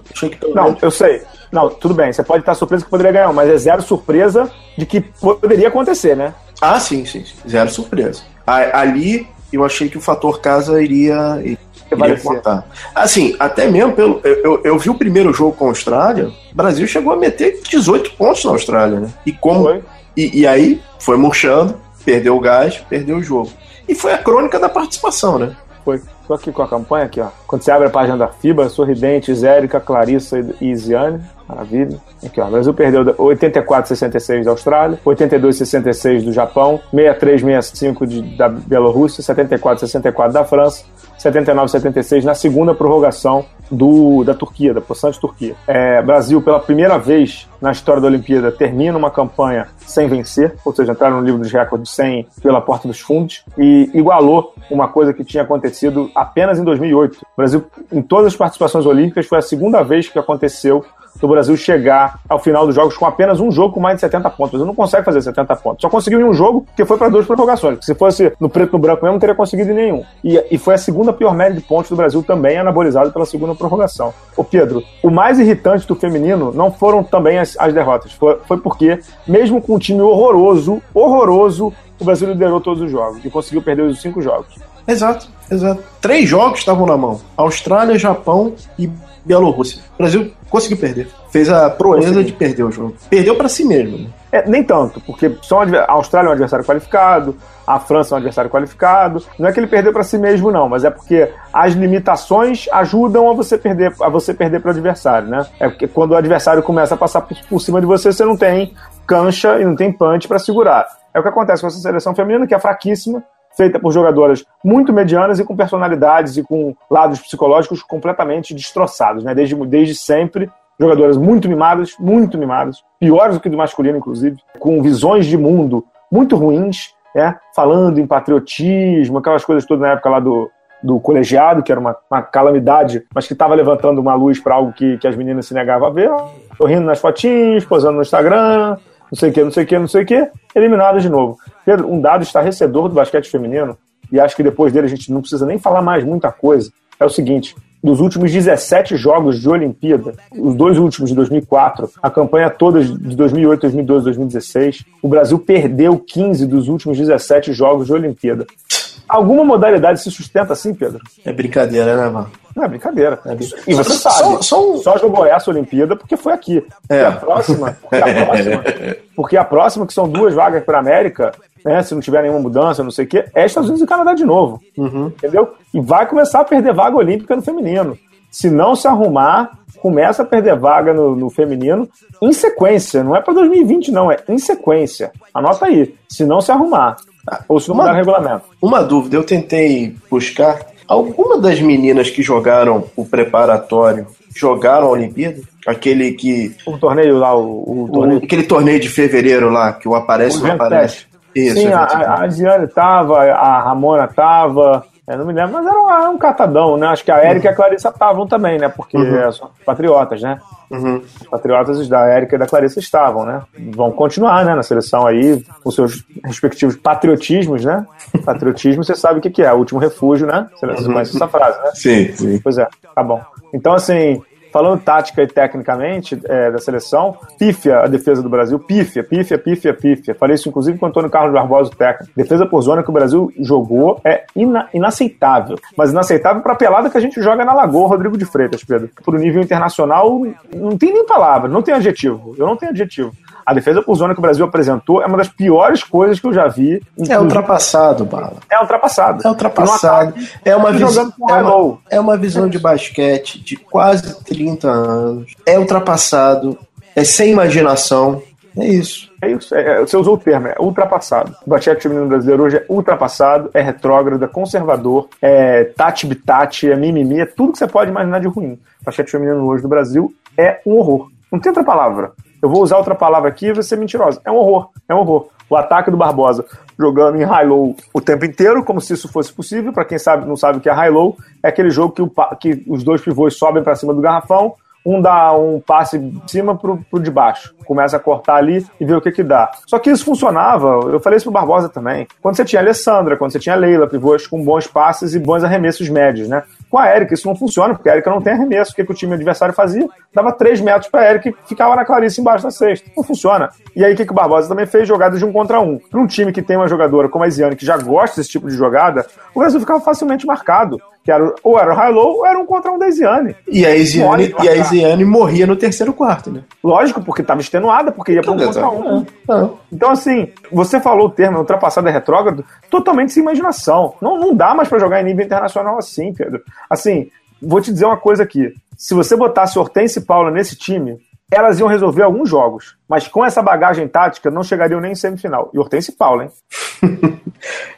Não, menos... eu sei. Não, tudo bem. Você pode estar surpreso que poderia ganhar uma, mas é zero surpresa de que poderia acontecer, né? Ah, sim, sim. sim. Zero surpresa. Ali eu achei que o fator casa iria, iria contar. Assim, até mesmo pelo. Eu, eu, eu, vi o primeiro jogo com a Austrália, o Brasil chegou a meter 18 pontos na Austrália, né? E como. E, e aí foi murchando, perdeu o gás, perdeu o jogo. E foi a crônica da participação, né? Foi. Tô aqui com a campanha aqui, ó. Quando você abre a página da FIBA, Sorridentes, Érica, Clarissa e Isiane. Maravilha. Aqui, ó. O Brasil perdeu 84,66 da Austrália, 82,66 do Japão, 63,65 da Bielorrússia, 74,64 da França, 79,76 na segunda prorrogação do, da Turquia, da possante Turquia. É, Brasil, pela primeira vez na história da Olimpíada, termina uma campanha sem vencer, ou seja, entraram no livro dos recordes sem pela porta dos fundos, e igualou uma coisa que tinha acontecido apenas em 2008. O Brasil, em todas as participações olímpicas, foi a segunda vez que aconteceu do Brasil chegar ao final dos jogos com apenas um jogo com mais de 70 pontos. Você não consegue fazer 70 pontos. Só conseguiu em um jogo que foi para duas prorrogações. Se fosse no preto no branco mesmo, não teria conseguido em nenhum. E, e foi a segunda pior média de pontos do Brasil também, anabolizado pela segunda prorrogação. Ô Pedro, o mais irritante do feminino não foram também as, as derrotas. Foi, foi porque, mesmo com um time horroroso, horroroso, o Brasil liderou todos os jogos e conseguiu perder os cinco jogos. Exato, exato. Três jogos estavam na mão: Austrália, Japão e Bielorrússia. O Brasil conseguiu perder. Fez a proeza de perder o jogo. Perdeu para si mesmo. Né? É, nem tanto, porque são a Austrália é um adversário qualificado, a França é um adversário qualificado. Não é que ele perdeu para si mesmo, não, mas é porque as limitações ajudam a você perder a você perder para o adversário, né? É porque quando o adversário começa a passar por, por cima de você, você não tem cancha e não tem punch para segurar. É o que acontece com essa seleção feminina, que é fraquíssima, feita por jogadoras muito medianas e com personalidades e com lados psicológicos completamente destroçados, né? Desde, desde sempre, jogadoras muito mimadas, muito mimadas, piores do que do masculino, inclusive, com visões de mundo muito ruins, né? Falando em patriotismo, aquelas coisas todas na época lá do, do colegiado, que era uma, uma calamidade, mas que estava levantando uma luz para algo que, que as meninas se negavam a ver. Sorrindo nas fotinhas, posando no Instagram, não sei o que, não sei o que, não sei o que, eliminado de novo. Pedro, um dado estarrecedor do basquete feminino, e acho que depois dele a gente não precisa nem falar mais muita coisa, é o seguinte: dos últimos 17 jogos de Olimpíada, os dois últimos de 2004, a campanha toda de 2008, 2012, 2016, o Brasil perdeu 15 dos últimos 17 jogos de Olimpíada. Alguma modalidade se sustenta assim, Pedro? É brincadeira, né, mano? Não, é brincadeira. É brincadeira. E você só, sabe, só, um... só, jogou essa Olimpíada porque foi aqui. É. a próxima, porque a próxima, <laughs> porque a próxima, que são duas vagas para a América, né, se não tiver nenhuma mudança, não sei o quê, é Estados Unidos e Canadá de novo. Uhum. Entendeu? E vai começar a perder vaga olímpica no feminino. Se não se arrumar, começa a perder vaga no, no feminino em sequência. Não é para 2020, não, é em sequência. Anota aí. Se não se arrumar. Ou se não mudar o regulamento. Uma dúvida, eu tentei buscar Alguma das meninas que jogaram o preparatório jogaram a Olimpíada? Aquele que. O torneio lá, o, o torneio. O, aquele torneio de fevereiro lá, que o aparece o não aparece. Isso, Sim, a, a Ziane tava, a Ramona tava, Eu não me lembro, mas era um, um catadão, né? Acho que a Érica e a Clarissa estavam também, né? Porque Uhum. são patriotas, né? Uhum. Patriotas da Érica e da Clarissa estavam, né? Vão continuar, né? Na seleção aí, com seus respectivos patriotismos, né? Patriotismo, você sabe o que, que é, o último refúgio, né? Você Uhum. conhece essa frase, né? Sim, sim. Pois é, tá bom. Então, assim, falando tática e tecnicamente é, da seleção, pífia a defesa do Brasil, pífia, pífia, pífia, pífia. Falei isso inclusive com o Antônio Carlos Barbosa, o técnico. Defesa por zona que o Brasil jogou é ina- inaceitável. Mas inaceitável pra pelada que a gente joga na Lagoa, Rodrigo de Freitas, Pedro. Pro nível internacional, não tem nem palavra, não tem adjetivo. Eu não tenho adjetivo. A defesa por zona que o Brasil apresentou é uma das piores coisas que eu já vi. É ultrapassado, Bala. É ultrapassado. É ultrapassado. É uma, vis... é, uma... é uma visão de basquete de quase 30 anos. É ultrapassado. É sem imaginação. É isso. É isso, é- é- você usou o termo, é ultrapassado. O basquete feminino brasileiro hoje é ultrapassado, é retrógrado, é conservador, é tati-bitati, é mimimi, é tudo que você pode imaginar de ruim. O basquete feminino hoje do Brasil é um horror. Não tem outra palavra. Eu vou usar outra palavra aqui e vai ser mentirosa. É um horror, é um horror. O ataque do Barbosa jogando em high-low o tempo inteiro, como se isso fosse possível. Para quem sabe, não sabe o que é high-low, é aquele jogo que, o que os dois pivôs sobem para cima do garrafão, um dá um passe de cima pro, pro de baixo. Começa a cortar ali e vê o que que dá. Só que isso funcionava, eu falei isso pro Barbosa também. Quando você tinha a Alessandra, quando você tinha a Leila, pivôs com bons passes e bons arremessos médios, né? Com a Erika isso não funciona, porque a Erika não tem arremesso. O que, que o time adversário fazia? Dava 3 metros pra Erika e ficava na Clarice embaixo da cesta. Não funciona. E aí o que, que o Barbosa também fez? Jogadas de um contra um. Para um time que tem uma jogadora como a Isiane, que já gosta desse tipo de jogada, o Brasil ficava facilmente marcado. Que era, ou era o high-low ou era um contra um da Isiane. E a Isiane, e a. Isiane morria no terceiro quarto, né? Lógico, porque estava extenuada, porque ia para um contra um. Ah, Então, assim, você falou o termo ultrapassado é retrógrado, totalmente sem imaginação. Não, não dá mais para jogar em nível internacional assim, Pedro. Assim, vou te dizer uma coisa aqui. Se você botasse Hortense e Paula nesse time, elas iam resolver alguns jogos. Mas com essa bagagem tática, não chegariam nem em semifinal. E Hortense e Paula, hein? <laughs>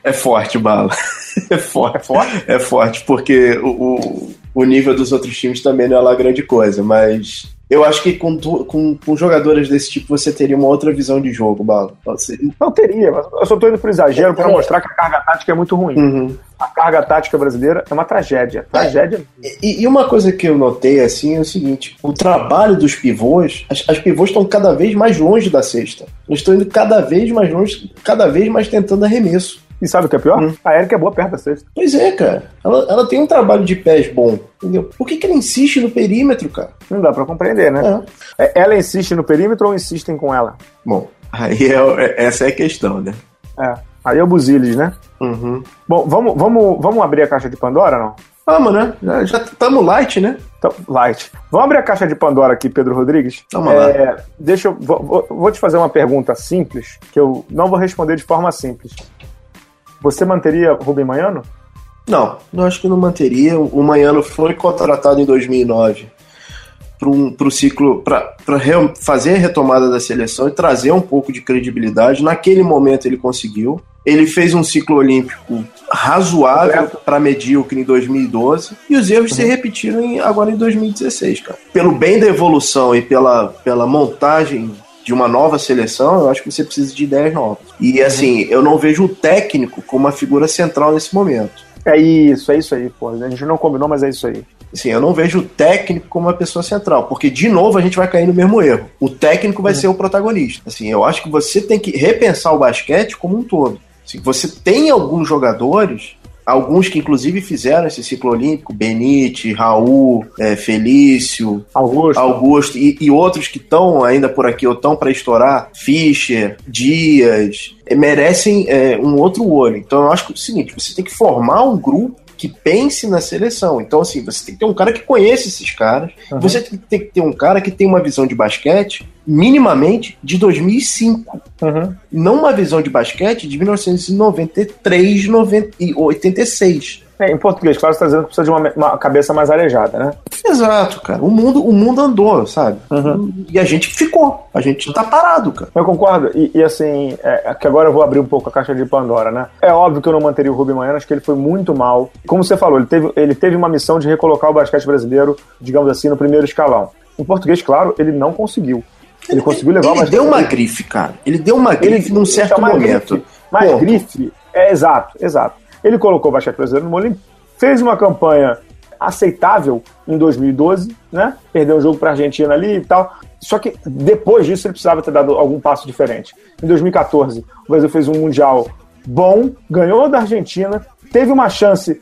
É forte, Bala. <laughs> É forte. É forte? É forte, porque o, o, o nível dos outros times também não é lá grande coisa, mas eu acho que com, com, com jogadoras desse tipo você teria uma outra visão de jogo, Bala. Você- Não teria, mas eu só tô indo pro exagero para mostrar que a carga tática é muito ruim. Uhum. A carga tática brasileira é uma tragédia. Tragédia. E, e uma coisa que eu notei assim é o seguinte: o trabalho dos pivôs, as, as pivôs estão cada vez mais longe da cesta. Eles estão indo cada vez mais longe, cada vez mais tentando arremesso. E sabe o que é pior? Hum. A Erika é boa perto da sexta. Pois é, cara. Ela, ela tem um trabalho de pés bom. Entendeu? Por que, que ela insiste no perímetro, cara? Não dá para compreender, né? É. É, Ela insiste no perímetro ou insistem com ela? Bom, aí é- é- essa é a questão, né? É. Aí é o Buziles, né? Uhum. Bom, vamos, vamos, vamos abrir a caixa de Pandora, não? Vamos, né? Já- Já estamos light, né? Então, light. Vamos abrir a caixa de Pandora aqui, Pedro Rodrigues? Vamos lá. É, deixa eu. Vou- vou te fazer uma pergunta simples, que eu não vou responder de forma simples. Você manteria Rubem Manhano? Não, eu acho que não manteria. O Manhano foi contratado em 2009 para um, o ciclo, para fazer a retomada da seleção e trazer um pouco de credibilidade. Naquele momento ele conseguiu. Ele fez um ciclo olímpico razoável para medíocre em 2012 e os erros se repetiram em- agora em 2016, cara. Pelo bem da evolução e pela, pela montagem de uma nova seleção, eu acho que você precisa de ideias novas. E assim, eu não vejo o técnico como uma figura central nesse momento. É isso, é isso aí, pô. A gente não combinou, mas é isso aí. Assim, eu não vejo o técnico como uma pessoa central, porque de novo a gente vai cair no mesmo erro. O técnico vai ser o protagonista. Assim, eu acho que você tem que repensar o basquete como um todo. Assim, você tem alguns jogadores, alguns que inclusive fizeram esse ciclo olímpico, Benite, Raul, é, Felício, Augusto. Augusto e, e outros que estão ainda por aqui ou estão para estourar, Fischer, Dias, eh, merecem é, um outro olho. Então eu acho que é o seguinte, você tem que formar um grupo que pense na seleção. Então, assim, você tem que ter um cara que conhece esses caras, Uhum. você tem que ter um cara que tem uma visão de basquete minimamente de 2005 Uhum. não uma visão de basquete de 1993, 90 e 86. É, em português, claro, você está dizendo que precisa de uma, uma cabeça mais arejada, né? Exato, cara. O mundo, o mundo andou, sabe? E a gente ficou. A gente tá parado, cara. Eu concordo. E, e, assim, é, que agora eu vou abrir um pouco a caixa de Pandora, né? É óbvio que eu não manteria o Rubem Manhã, acho que ele foi muito mal. Como você falou, ele teve, ele teve uma missão de recolocar o basquete brasileiro, digamos assim, no primeiro escalão. Em português, claro, ele não conseguiu. Ele conseguiu levar o Ele deu uma grife, cara. Ele deu uma grife num certo momento. Grife, mas grife, é exato, exato. Ele colocou o basquete brasileiro no Olimpíada, fez uma campanha aceitável em 2012, né? Perdeu um jogo para a Argentina ali e tal. Só que depois disso ele precisava ter dado algum passo diferente. Em 2014, o Brasil fez um mundial bom, ganhou da Argentina, teve uma chance.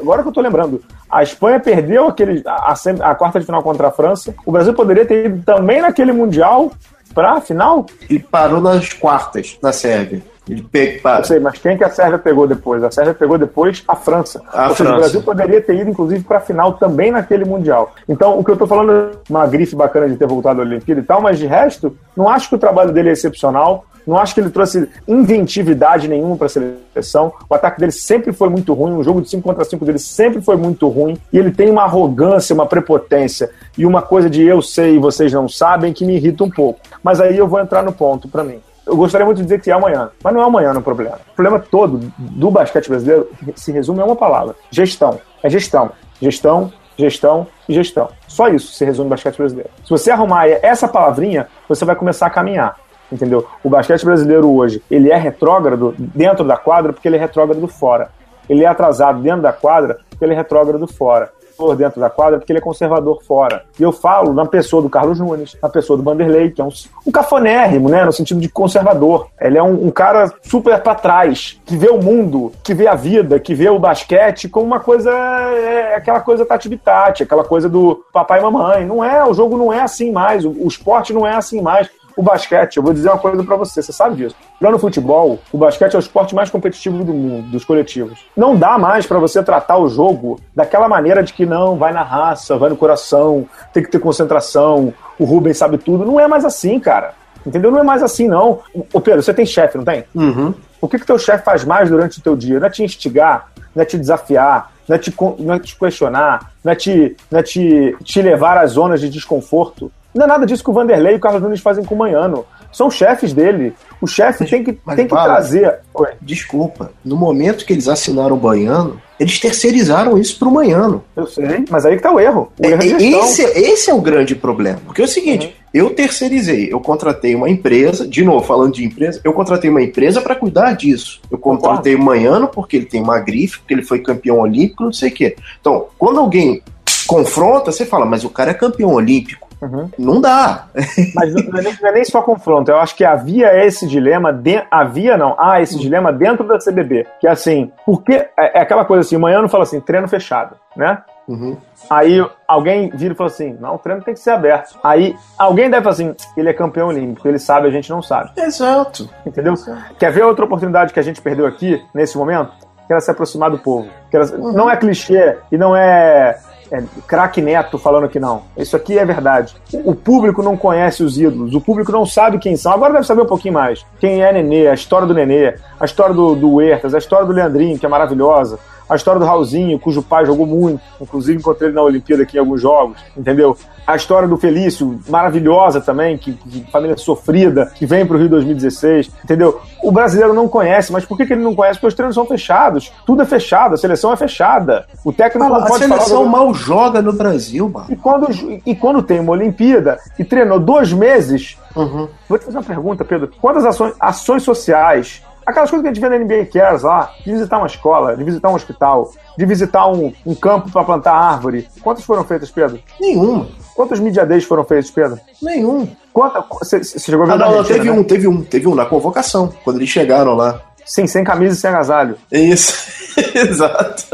Agora que eu tô lembrando, a Espanha perdeu aquele, a, a, a quarta de final contra a França. O Brasil poderia ter ido também naquele mundial para a final. E parou nas quartas na Sérvia. Ele pega, sei, mas quem que a Sérvia pegou depois? A Sérvia pegou depois a França. A Ou seja, França. o Brasil poderia ter ido, inclusive, para a final também naquele Mundial. Então, o que eu estou falando é uma grife bacana de ter voltado à Olimpíada e tal, mas de resto, não acho que o trabalho dele é excepcional. Não acho que ele trouxe inventividade nenhuma para a seleção. O ataque dele sempre foi muito ruim. O jogo de 5 contra 5 dele sempre foi muito ruim. E ele tem uma arrogância, uma prepotência e uma coisa de eu sei e vocês não sabem que me irrita um pouco. Mas aí eu vou entrar no ponto para mim. Eu gostaria muito de dizer que é amanhã, mas não é amanhã no problema. O problema todo do basquete brasileiro se resume a uma palavra: gestão. É gestão. Gestão, gestão e gestão. Só isso se resume o basquete brasileiro. Se você arrumar essa palavrinha, você vai começar a caminhar. Entendeu? O basquete brasileiro hoje, ele é retrógrado dentro da quadra porque ele é retrógrado fora. Ele é atrasado dentro da quadra porque ele é retrógrado fora dentro da quadra porque ele é conservador fora. E eu falo na pessoa do Carlos Nunes, na pessoa do Vanderlei, que é um, um cafonérrimo, né? No sentido de conservador. Ele é um, um cara super para trás, que vê o mundo, que vê a vida, que vê o basquete como uma coisa. É, é aquela coisa tati-bitati, aquela coisa do papai e mamãe. Não é, o jogo não é assim mais, o, o esporte não é assim mais o basquete, eu vou dizer uma coisa para você, você sabe disso. Já no futebol, o basquete é o esporte mais competitivo do mundo, dos coletivos. Não dá mais para você tratar o jogo daquela maneira de que não, vai na raça, vai no coração, tem que ter concentração, o Rubens sabe tudo. Não é mais assim, cara. Entendeu? Não é mais assim, não. Ô Pedro, você tem chefe, não tem? Uhum. O que que teu chefe faz mais durante o teu dia? Não é te instigar, não é te desafiar, não é te, não é te questionar, não é, te, não é te, te levar às zonas de desconforto. Não é nada disso que o Vanderlei e o Carlos Nunes fazem com o Manhano. São chefes dele. O chefe tem que, tem que trazer. Ué. Desculpa, no momento que eles assinaram o Baiano, eles terceirizaram isso para o Manhano. Eu sei, mas aí que tá o erro. O erro é, esse, esse, é o grande problema. Porque é o seguinte, uhum. eu terceirizei, eu contratei uma empresa, de novo, falando de empresa, eu contratei uma empresa para cuidar disso. Eu contratei o Manhano porque ele tem uma grife, porque ele foi campeão olímpico, não sei o quê. Então, quando alguém confronta, você fala, mas o cara é campeão olímpico. Uhum. Não dá. Mas não é, nem, não é, nem, só confronto. Eu acho que havia esse dilema, de, havia não, há esse uhum. dilema dentro da CBB. Que é assim, porque é, é aquela coisa assim, amanhã não fala assim, treino fechado, né? Uhum. Aí alguém vira e fala assim: não, o treino tem que ser aberto. Aí alguém deve falar assim: ele é campeão olímpico, ele sabe, a gente não sabe. Exato. Entendeu? Exato. Quer ver outra oportunidade que a gente perdeu aqui, nesse momento? Que era se aproximar do povo. Que era, uhum. Não é clichê e não é é, craque Neto falando que não. Isso aqui é verdade. O público não conhece os ídolos, o público não sabe quem são. Agora deve saber um pouquinho mais. Quem é Nenê, a história do Nenê, a história do, do Huertas, a história do Leandrinho, que é maravilhosa, a história do Raulzinho, cujo pai jogou muito, inclusive encontrei ele na Olimpíada aqui em alguns jogos, entendeu? A história do Felício, maravilhosa também, que, que família sofrida, que vem para o Rio 2016, entendeu? O brasileiro não conhece, mas por que, que ele não conhece? Porque os treinos são fechados, tudo é fechado, a seleção é fechada. O técnico não pode A seleção falar... mal joga no Brasil, mano. E quando, e quando tem uma Olimpíada e treinou dois meses, uhum. vou te fazer uma pergunta, Pedro. Quantas ações, ações sociais Aquelas coisas que a gente vê na NBA Cares lá, de visitar uma escola, de visitar um hospital, de visitar um, um campo para plantar árvore. Quantas foram feitas, Pedro? Nenhuma. Quantos media days foram feitos, Pedro? Nenhum. Você chegou a ver ah, não, não, teve né? um, teve um, teve um na convocação, quando eles chegaram lá. Sim, sem camisa e sem agasalho. É isso, <laughs> exato.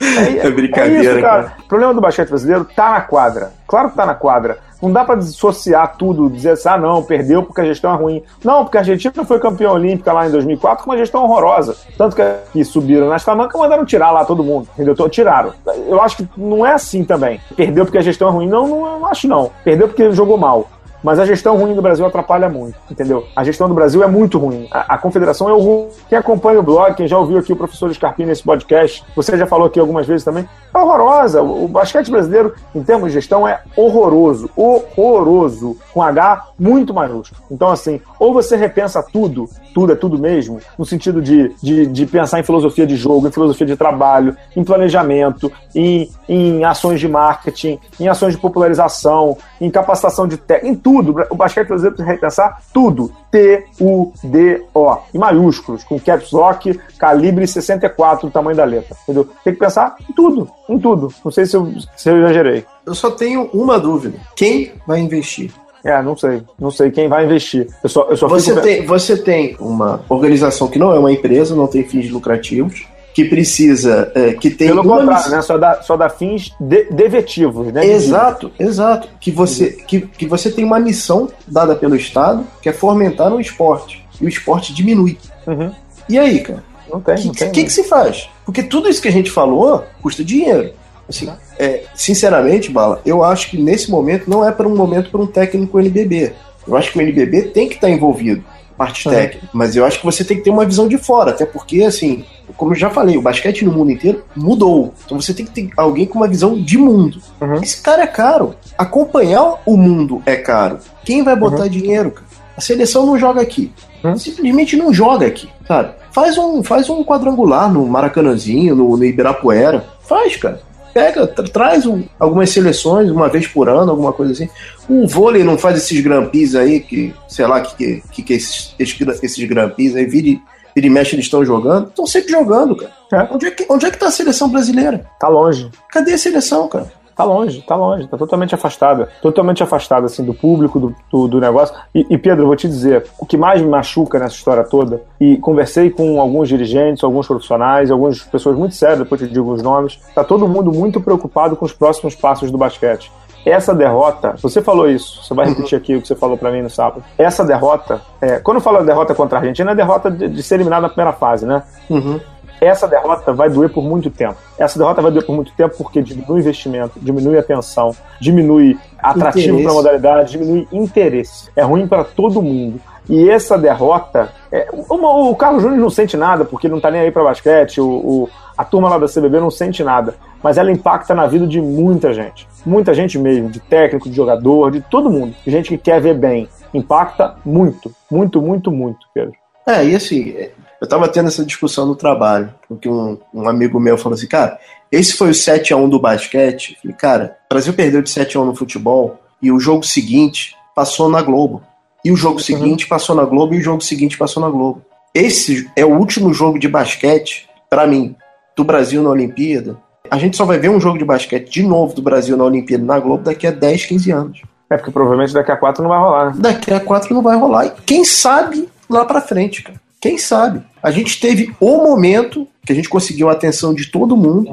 É, é brincadeira, é isso, cara. cara. O problema do basquete brasileiro tá na quadra. Claro que tá na quadra. Não dá para dissociar tudo, dizer assim, ah, não, perdeu porque a gestão é ruim. Não, porque a Argentina foi campeã olímpica lá em 2004 com uma gestão horrorosa. Tanto que subiram na Escalamanca mandaram tirar lá todo mundo, entendeu? Tiraram. Eu acho que não é assim também. Perdeu porque a gestão é ruim. Não, não, não acho não. Perdeu porque jogou mal. Mas a gestão ruim do Brasil atrapalha muito, entendeu? A gestão do Brasil é muito ruim. A, a confederação é ruim. Quem acompanha o blog, quem já ouviu aqui o professor Scarpini nesse podcast, você já falou aqui algumas vezes também, é horrorosa. O, o basquete brasileiro, em termos de gestão, é horroroso. Horroroso. Com H muito maiúsculo. Então, assim, ou você repensa tudo, tudo é tudo mesmo, no sentido de, de, de pensar em filosofia de jogo, em filosofia de trabalho, em planejamento, em, em ações de marketing, em ações de popularização, em capacitação de técnica, em tudo tudo. O basquete brasileiro precisa repensar tudo. T-U-D-O. Em maiúsculos, com caps lock, calibre 64, o tamanho da letra. Entendeu? Tem que pensar em tudo. Em tudo. Não sei se eu, se eu exagerei. Eu só tenho uma dúvida. Quem vai investir? É, não sei. Não sei quem vai investir. Eu só, eu só você, fico... tem, você tem uma organização que não é uma empresa, não tem fins lucrativos, que precisa, é, que tem. Pelo contrário, né? Só dá, só dá fins de, devetivos, né? Exato, exato. Que você, que, que você tem uma missão dada pelo Estado, que é fomentar o esporte. E o esporte diminui. Uhum. E aí, cara? Não tem. O que, que, que se faz? Porque tudo isso que a gente falou custa dinheiro. Assim, é, sinceramente, Bala, eu acho que nesse momento não é para um momento para um técnico NBB. Eu acho que o NBB tem que estar envolvido parte Uhum. técnica, mas eu acho que você tem que ter uma visão de fora, até porque, assim, como eu já falei, o basquete no mundo inteiro mudou. Então você tem que ter alguém com uma visão de mundo. Uhum. Esse cara é caro. Acompanhar o mundo é caro. Quem vai botar dinheiro, cara? A seleção não joga aqui. Uhum. Simplesmente não joga aqui, sabe? Faz um, faz um quadrangular no Maracanãzinho, no, no Ibirapuera. Faz, cara. Pega, tra- traz um- algumas seleções uma vez por ano, alguma coisa assim. O vôlei não faz esses grampis aí, que, sei lá, que, que, que esses, esses, grampis aí, vira, e- vira e mexe, eles estão jogando. Estão sempre jogando, cara. É. Onde, é que, onde é que tá a seleção brasileira? Tá longe. Cadê a seleção, cara? Tá longe, tá longe, tá totalmente afastada. Totalmente afastada, assim, do público, do, do, do negócio. E, e, Pedro, vou te dizer, o que mais me machuca nessa história toda, e conversei com alguns dirigentes, alguns profissionais, algumas pessoas muito sérias, depois te digo os nomes, tá todo mundo muito preocupado com os próximos passos do basquete. Essa derrota, você falou isso, você vai repetir aqui o que você falou pra mim no sábado. Essa derrota, é, quando eu falo derrota contra a Argentina, é derrota de, de ser eliminado na primeira fase, né? Uhum. Essa derrota vai doer por muito tempo. Essa derrota vai doer por muito tempo porque diminui o investimento, diminui a atenção, diminui atrativo para a modalidade, diminui interesse. É ruim para todo mundo. E essa derrota. É, uma- o Carlos Júnior não sente nada, porque ele não tá nem aí para basquete, o, o- a turma lá da CBB não sente nada. Mas ela impacta na vida de muita gente. Muita gente mesmo, de técnico, de jogador, de todo mundo. Gente que quer ver bem. Impacta muito, muito, muito, muito, Pedro. É, e assim, eu tava tendo essa discussão no trabalho, porque um, um amigo meu falou assim, cara, esse foi o 7x1 do basquete. Eu falei, cara, o Brasil perdeu de 7x1 no futebol e o jogo seguinte passou na Globo. E o jogo seguinte passou na Globo e o jogo seguinte passou na Globo. Esse é o último jogo de basquete, pra mim, do Brasil na Olimpíada. A gente só vai ver um jogo de basquete de novo do Brasil na Olimpíada na Globo daqui a 10, 15 anos. É porque provavelmente daqui a quatro não vai rolar, né? Daqui a quatro não vai rolar. E quem sabe lá pra frente, cara. Quem sabe? A gente teve o momento que a gente conseguiu a atenção de todo mundo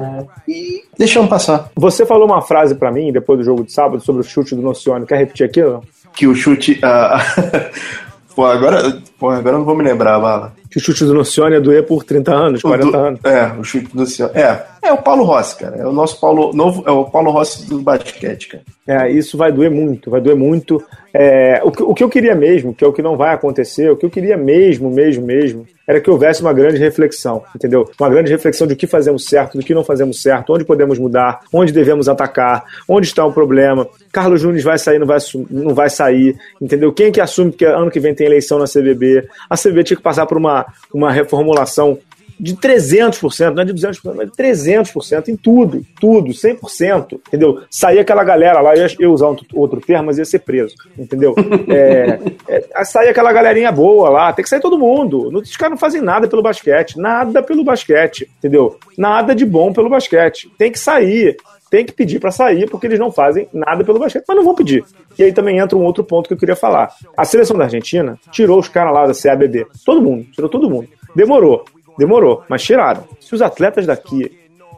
e deixamos passar. Você falou uma frase pra mim depois do jogo de sábado sobre o chute do Nocione. Quer repetir aquilo? Que o chute. ah, <laughs> pô, agora, pô, agora eu não vou me lembrar, Bala. Que o chute do Nocione é doer por 30 anos, 40 do, anos. É, o chute do céu. É, é o Paulo Rossi, cara. É o nosso Paulo. Novo, é o Paulo Rossi do basquete, cara. É, isso vai doer muito, vai doer muito. É, o, que, o que eu queria mesmo, que é o que não vai acontecer, o que eu queria mesmo, mesmo, mesmo, era que houvesse uma grande reflexão, entendeu? Uma grande reflexão de o que fazemos certo, do que não fazemos certo, onde podemos mudar, onde devemos atacar, onde está o problema. Carlos Júnior vai sair, não vai, não vai sair, entendeu? Quem que assume que ano que vem tem eleição na CBB? A CBB tinha que passar por uma, uma reformulação de 300%, não é de 200%, mas de 300% em tudo, tudo, 100%, entendeu? Sair aquela galera lá, eu ia- usar outro termo, mas ia ser preso, entendeu? É, é, sair aquela galerinha boa lá, tem que sair todo mundo. Os caras não fazem nada pelo basquete, nada pelo basquete, entendeu? Nada de bom pelo basquete. Tem que sair, tem que pedir para sair, porque eles não fazem nada pelo basquete, mas não vão pedir. E aí também entra um outro ponto que eu queria falar. A seleção da Argentina tirou os caras lá da CABB. Todo mundo, tirou todo mundo. Demorou, demorou, mas tiraram. Se os atletas daqui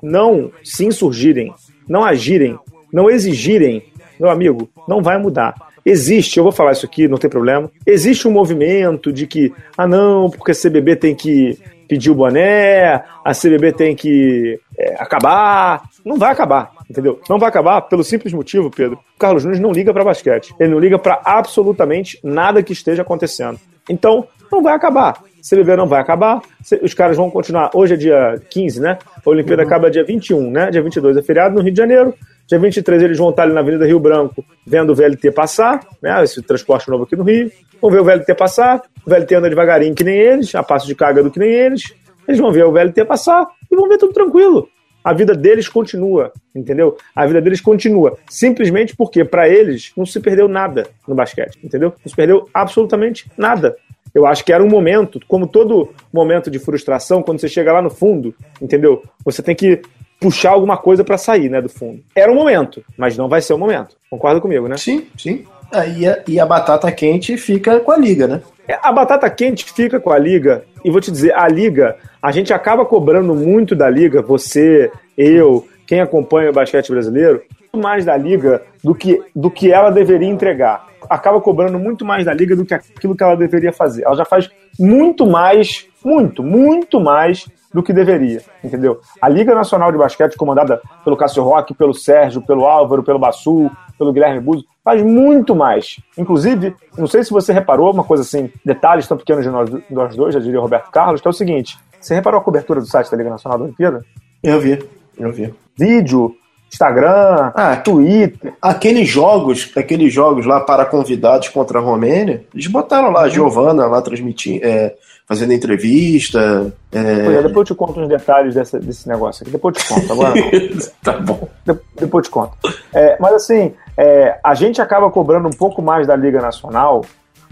não se insurgirem, não agirem, não exigirem, meu amigo, não vai mudar. Existe, eu vou falar isso aqui, não tem problema. Existe um movimento de que, ah, não, porque a CBB tem que pedir o boné, a CBB tem que é, acabar. Não vai acabar, entendeu? Não vai acabar pelo simples motivo, Pedro. O Carlos Nunes não liga para basquete. Ele não liga para absolutamente nada que esteja acontecendo. Então, não vai acabar. CBB não vai acabar. Os caras vão continuar. Hoje é dia 15, né? A Olimpíada acaba dia 21, né? Dia 22 é feriado no Rio de Janeiro. Dia 23 eles vão estar ali na Avenida Rio Branco vendo o VLT passar, né? Esse transporte novo aqui no Rio. Vão ver o VLT passar. O VLT anda devagarinho que nem eles, a passo de carga do que nem eles. Eles vão ver o VLT passar e vão ver tudo tranquilo. A vida deles continua, entendeu? A vida deles continua. Simplesmente porque, para eles, não se perdeu nada no basquete, entendeu? Não se perdeu absolutamente nada. Eu acho que era um momento, como todo momento de frustração, quando você chega lá no fundo, entendeu? Você tem que puxar alguma coisa para sair, né, do fundo. Era um momento, mas não vai ser o um momento. Concorda comigo, né? Sim, sim. Aí a, e a batata quente fica com a liga, né? A batata quente fica com a liga, e vou te dizer, a liga, a gente acaba cobrando muito da liga, você, eu, quem acompanha o basquete brasileiro, mais da liga do que, do que ela deveria entregar. Acaba cobrando muito mais da liga do que aquilo que ela deveria fazer. Ela já faz muito mais, muito, muito mais do que deveria, entendeu? A Liga Nacional de Basquete, comandada pelo Cássio Roque, pelo Sérgio, pelo Álvaro, pelo Bassul, pelo Guilherme Buzo, faz muito mais. Inclusive, não sei se você reparou, uma coisa assim, detalhes tão pequenos de nós, nós dois, já diria Roberto Carlos, que é o seguinte: você reparou a cobertura do site da Liga Nacional da Olimpíada? Eu vi, eu vi. Vídeo, Instagram, ah, Twitter. Aqueles jogos, aqueles jogos lá para convidados contra a Romênia, eles botaram lá a uhum. Giovana lá transmitindo, é, fazendo entrevista. É... é... depois eu te conto uns detalhes dessa, desse negócio aqui. Depois eu te conto. Agora <laughs> tá bom. De, depois eu te conto. É, mas assim, é, a gente acaba cobrando um pouco mais da Liga Nacional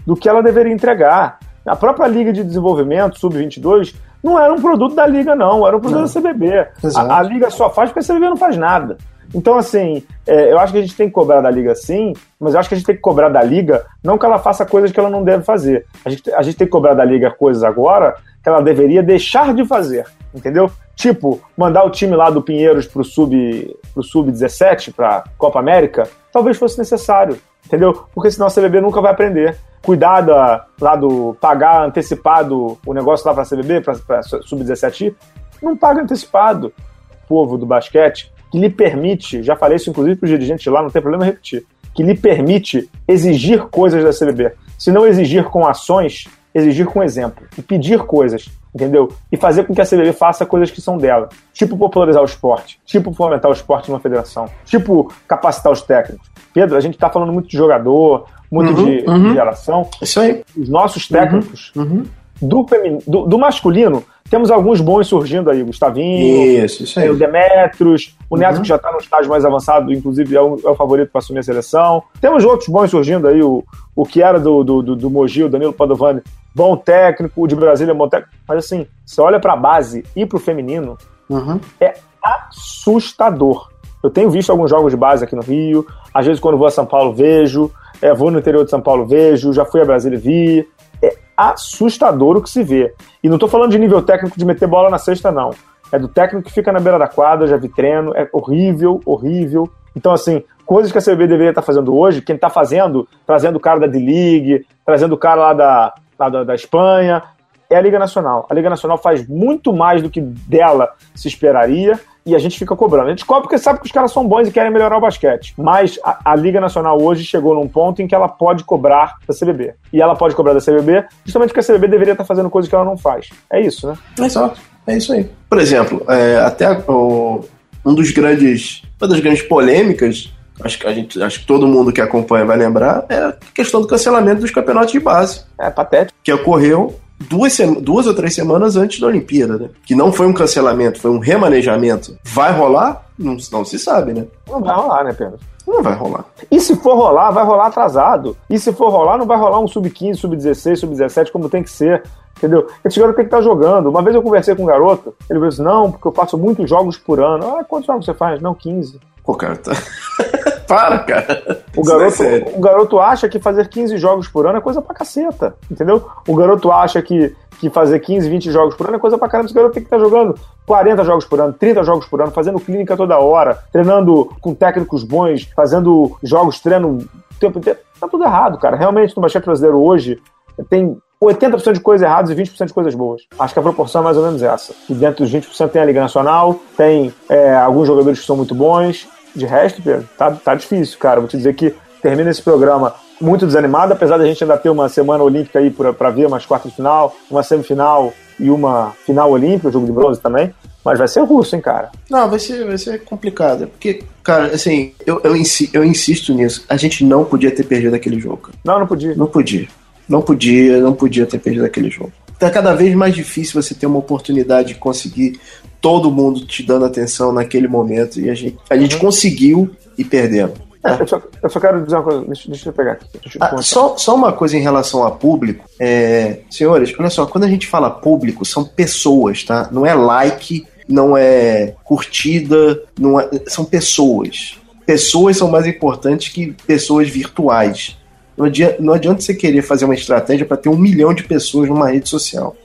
do que ela deveria entregar. A própria Liga de Desenvolvimento, Sub-22, não era um produto da Liga, não. Era um produto não. da CBB. A, a, Liga só faz porque a CBB não faz nada. Então, assim, é, eu acho que a gente tem que cobrar da Liga sim, mas eu acho que a gente tem que cobrar da Liga não que ela faça coisas que ela não deve fazer. A gente, a gente tem que cobrar da Liga coisas agora que ela deveria deixar de fazer, entendeu? Tipo, mandar o time lá do Pinheiros pro Sub, pro Sub 17, pra Copa América, talvez fosse necessário, entendeu? Porque senão a CBB nunca vai aprender. Cuidar da, lá do pagar antecipado o negócio lá pra CBB, pra, pra Sub 17, não paga antecipado. Povo do basquete, que lhe permite, já falei isso inclusive para os dirigentes lá, não tem problema repetir, que lhe permite exigir coisas da CBB. Se não exigir com ações, exigir com exemplo. E pedir coisas, entendeu? E fazer com que a CBB faça coisas que são dela. Tipo popularizar o esporte, tipo fomentar o esporte numa federação, tipo capacitar os técnicos. Pedro, a gente está falando muito de jogador, muito uhum, de, uhum. de geração. Isso aí. Os nossos técnicos uhum, do, do, do masculino temos alguns bons surgindo aí, Gustavinho, isso, isso aí. o Demetros, o Neto uhum. que já está no estágio mais avançado, inclusive é o, é o favorito para assumir a seleção. Temos outros bons surgindo aí, o, o que era do, do, do, do Mogi, o Danilo Padovani, bom técnico, o de Brasília, bom técnico. Mas assim, você olha para a base e para o feminino, uhum. é assustador. Eu tenho visto alguns jogos de base aqui no Rio, às vezes quando vou a São Paulo vejo, é, vou no interior de São Paulo vejo, já fui a Brasília e vi. Assustador o que se vê. E não estou falando de nível técnico de meter bola na cesta, não. É do técnico que fica na beira da quadra, já vi treino, é horrível, horrível. Então, assim, coisas que a CBB deveria estar fazendo hoje, quem está fazendo, trazendo o cara da D-League, trazendo o cara lá da, lá da, da Espanha, é a Liga Nacional. A Liga Nacional faz muito mais do que dela se esperaria e a gente fica cobrando. A gente cobra porque sabe que os caras são bons e querem melhorar o basquete. Mas a, a, Liga Nacional hoje chegou num ponto em que ela pode cobrar da CBB. E ela pode cobrar da CBB justamente porque a CBB deveria estar fazendo coisas que ela não faz. É isso, né? É Exato. É isso aí. Por exemplo, é, até o, um dos grandes, uma das grandes polêmicas acho que a gente, acho que todo mundo que acompanha vai lembrar, é a questão do cancelamento dos campeonatos de base. É patético. Que ocorreu duas, duas ou três semanas antes da Olimpíada, né? Que não foi um cancelamento, foi um remanejamento. Vai rolar? Não, não se sabe, né? Não vai rolar, né, Pedro? Não vai rolar. E se for rolar, vai rolar atrasado. E se for rolar, não vai rolar um sub-15, sub-16, sub-17, como tem que ser. Entendeu? Esse garoto tem que estar jogando. Uma vez eu conversei com um garoto, ele falou assim: não, porque eu faço muitos jogos por ano. Ah, quantos jogos você faz? Não, 15. Pô, cara, tá. Para, cara. O garoto, é o garoto acha que fazer 15 jogos por ano é coisa pra caceta, entendeu? O garoto acha que, que fazer 15, 20 jogos por ano é coisa pra caramba. Esse garoto tem que estar jogando 40 jogos por ano, 30 jogos por ano, fazendo clínica toda hora, treinando com técnicos bons, fazendo jogos, treino o tempo inteiro. Tá tudo errado, cara. Realmente, no basquete brasileiro hoje, tem 80% de coisas erradas e 20% de coisas boas. Acho que a proporção é mais ou menos essa. E dentro dos 20% tem a Liga Nacional, tem é, alguns jogadores que são muito bons, de resto, Pedro, tá, tá difícil, cara. Vou te dizer que termina esse programa muito desanimado, apesar da gente ainda ter uma semana olímpica aí para ver umas quartas de final, uma semifinal e uma final olímpica, jogo de bronze também. Mas vai ser russo, hein, cara? Não, vai ser, vai ser complicado. Porque, cara, assim, eu, eu, insi, eu insisto nisso. A gente não podia ter perdido aquele jogo. Cara. Não, não podia. Não podia. Não podia, não podia ter perdido aquele jogo. Tá cada vez mais difícil você ter uma oportunidade de conseguir todo mundo te dando atenção naquele momento e a gente, a gente uhum. conseguiu e perdemos. É. Eu, só, eu, só, quero dizer uma coisa, deixa, deixa eu pegar aqui. Ah, só, só uma coisa em relação a público. É, senhores, olha só, quando a gente fala público, são pessoas, tá? Não é like, não é curtida, não é, são pessoas. Pessoas são mais importantes que pessoas virtuais. Não adianta, não adianta você querer fazer uma estratégia para ter um milhão de pessoas numa rede social.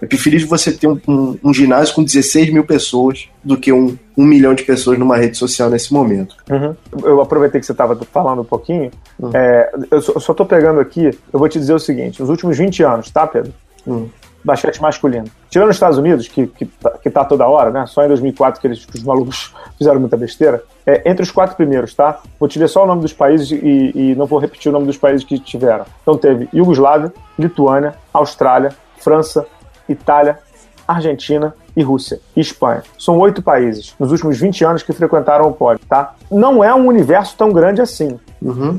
É preferível você ter um, um, um, ginásio com 16 mil pessoas do que um, um milhão de pessoas numa rede social nesse momento. Uhum. Eu aproveitei que você estava falando um pouquinho. Uhum. É, eu só estou pegando aqui, eu vou te dizer o seguinte: nos últimos 20 anos, tá, Pedro? Uhum. Basquete masculino. Tirando os Estados Unidos, que, que, que tá toda hora, né? Só em 2004 que eles, os malucos <laughs> fizeram muita besteira. É, entre os quatro primeiros, tá? Vou te ler só o nome dos países e, e não vou repetir o nome dos países que tiveram. Então teve Iugoslávia, Lituânia, Austrália, França, Itália, Argentina e Rússia e Espanha. São oito países nos últimos 20 anos que frequentaram o pódio, tá? Não é um universo tão grande assim. Uhum.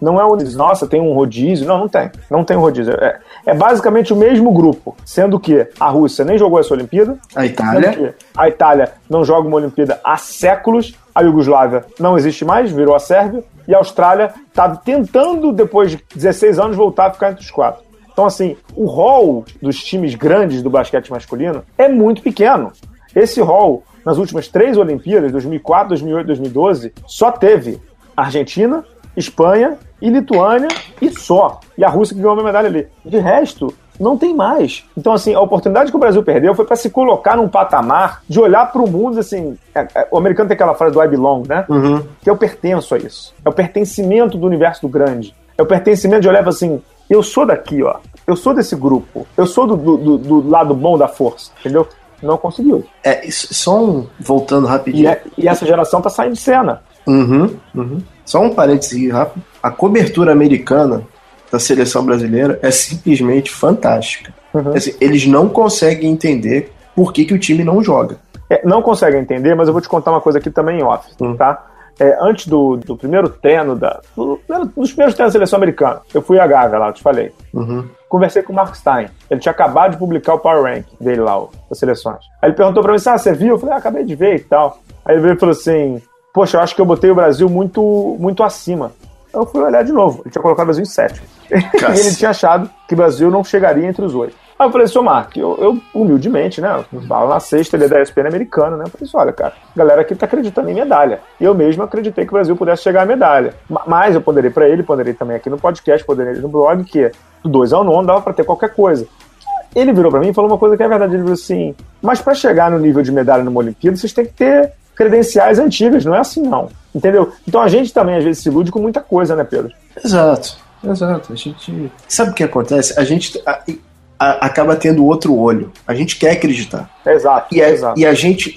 Não é um, nossa, tem um rodízio. Não, não tem. Não tem um rodízio. É, é basicamente o mesmo grupo, sendo que a Rússia nem jogou essa Olimpíada. A Itália. A Itália não joga uma Olimpíada há séculos. A Iugoslávia não existe mais, virou a Sérvia. E a Austrália está tentando, depois de 16 anos, voltar a ficar entre os quatro. Então, assim, o rol dos times grandes do basquete masculino é muito pequeno. Esse rol, nas últimas três Olimpíadas, 2004, 2008, 2012, só teve Argentina, Espanha e Lituânia e só. E a Rússia que ganhou uma medalha ali. De resto, não tem mais. Então, assim, a oportunidade que o Brasil perdeu foi para se colocar num patamar de olhar para o mundo, assim. É, é, o americano tem aquela frase do I belong, né? Uhum. Que eu pertenço a isso. É o pertencimento do universo do grande. É o pertencimento de olhar assim, eu sou daqui, ó. Eu sou desse grupo. Eu sou do, do, do lado bom da força, entendeu? Não conseguiu. É, só um. Voltando rapidinho. E, é, e essa geração tá saindo de cena. Uhum, uhum. Só um parêntese rápido. A cobertura americana da seleção brasileira é simplesmente fantástica. Uhum. Assim, eles não conseguem entender por que, que o time não joga. É, não conseguem entender, mas eu vou te contar uma coisa aqui também em off, hum. tá? É, antes do, do primeiro treino, da, do, dos primeiros treinos da seleção americana, eu fui a Gávea lá, eu te falei. Uhum. Conversei com o Mark Stein. Ele tinha acabado de publicar o Power Rank dele lá, das seleções. Aí ele perguntou pra mim Ah, você viu? Eu falei: ah, acabei de ver e tal. Aí ele veio e falou assim: Poxa, eu acho que eu botei o Brasil muito, muito acima. Eu fui olhar de novo. Ele tinha colocado o Brasil em sétimo. <laughs> e ele tinha achado que o Brasil não chegaria entre os oito. Aí eu falei, seu Mark, eu, eu, humildemente, né? Bala na sexta, ele é da ESPN americana, né? Eu falei assim, olha, cara, a galera aqui tá acreditando em medalha. E eu mesmo acreditei que o Brasil pudesse chegar à medalha. Mas eu poderia para ele, poderia também aqui no podcast, poderia no blog, que do 2 ao 9 dava para ter qualquer coisa. Ele virou para mim e falou uma coisa que é verdade. Ele falou assim: mas para chegar no nível de medalha numa Olimpíada, vocês têm que ter credenciais antigas, não é assim não. Entendeu? Então a gente também às vezes se ilude com muita coisa, né, Pedro? Exato. Exato. A gente. Sabe o que acontece? A gente a, acaba tendo outro olho. A gente quer acreditar. Exato. E a, exato. E a gente,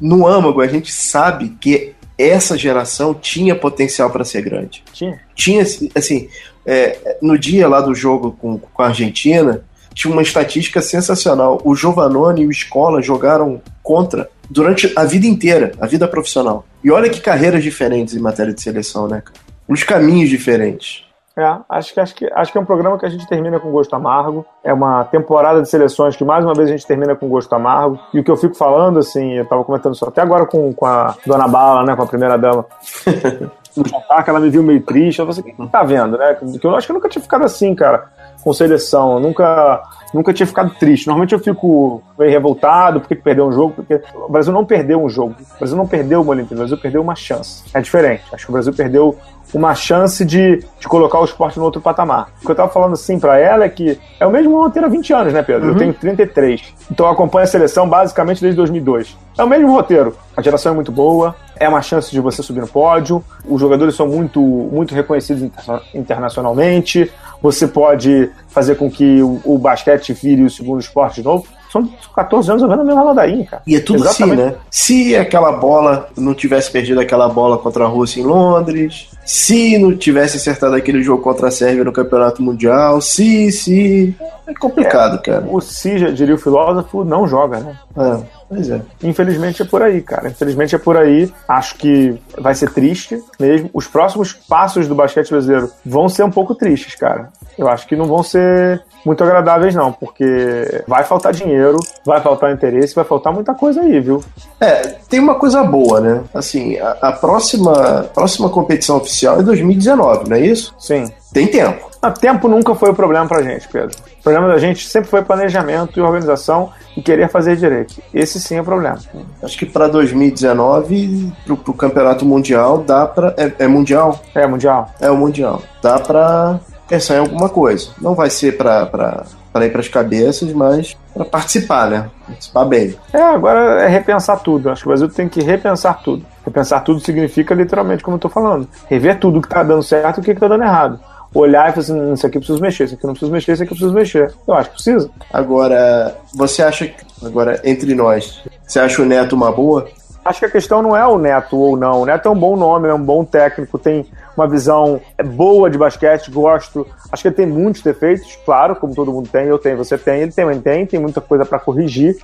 no âmago, a gente sabe que essa geração tinha potencial para ser grande. Tinha. Tinha, assim, é, no dia lá do jogo com, com a Argentina, tinha uma estatística sensacional. O Giovanoni e o Escola jogaram contra durante a vida inteira, a vida profissional. E olha que carreiras diferentes em matéria de seleção, né, cara? Os caminhos diferentes. É, acho que, acho, que, acho que é um programa que a gente termina com gosto amargo. É uma temporada de seleções que mais uma vez a gente termina com gosto amargo. E o que eu fico falando, assim, eu tava comentando isso até agora com, com a Dona Bala, né, com a primeira dama. <laughs> no jantar, que ela me viu meio triste. Eu falei assim, o que tá vendo, né? Que eu acho que eu nunca tinha ficado assim, cara, com seleção. Eu nunca, nunca tinha ficado triste. Normalmente eu fico meio revoltado porque perdeu um jogo, porque o Brasil não perdeu um jogo. O Brasil não perdeu uma Olimpíada, o Brasil perdeu uma chance. É diferente. Acho que o Brasil perdeu uma chance de, de colocar o esporte no outro patamar. O que eu tava falando assim para ela é que é o mesmo roteiro há 20 anos, né, Pedro? Uhum. Eu tenho 33. Então eu acompanho a seleção basicamente desde 2002. É o mesmo roteiro. A geração é muito boa, é uma chance de você subir no pódio, os jogadores são muito, muito reconhecidos internacionalmente, você pode fazer com que o, o basquete vire o segundo esporte de novo são 14 anos jogando a mesma ladainha, cara. E é tudo assim, Exatamente. assim, né? Se aquela bola não tivesse perdido aquela bola contra a Rússia em Londres, se não tivesse acertado aquele jogo contra a Sérvia no Campeonato Mundial, se, se. É complicado, é, cara. O se, já diria o filósofo, não joga, né? É, pois é. Infelizmente é por aí, cara. Infelizmente é por aí. Acho que vai ser triste mesmo. Os próximos passos do basquete brasileiro vão ser um pouco tristes, cara. Eu acho que não vão ser muito agradáveis, não, porque vai faltar dinheiro, vai faltar interesse, vai faltar muita coisa aí, viu? É, tem uma coisa boa, né? Assim, a, a próxima, próxima competição oficial é 2019, não é isso? Sim. Tem tempo. A tempo nunca foi o problema pra gente, Pedro. O problema da gente sempre foi planejamento e organização e querer fazer direito. Esse sim é o problema. Acho que para 2019, pro, pro campeonato mundial, dá pra. É, é mundial? É, mundial. É o mundial. Dá pra pensar em alguma coisa. Não vai ser pra, pra, pra ir pras cabeças, mas pra participar, né? Participar bem. É, agora é repensar tudo. Acho que o Brasil tem que repensar tudo. Repensar tudo significa literalmente como eu tô falando. Rever tudo que tá dando certo e o que, que tá dando errado olhar e falar assim, isso aqui eu preciso mexer, isso aqui eu não preciso mexer, isso aqui eu preciso mexer. Eu acho que precisa. Agora, você acha que, agora, entre nós, você acha o Neto uma boa? Acho que a questão não é o Neto ou não. O Neto é um bom nome, é um bom técnico, tem uma visão boa de basquete, gosto. Acho que ele tem muitos defeitos, claro, como todo mundo tem, eu tenho, você tem, ele também tem, tem muita coisa para corrigir,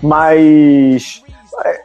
mas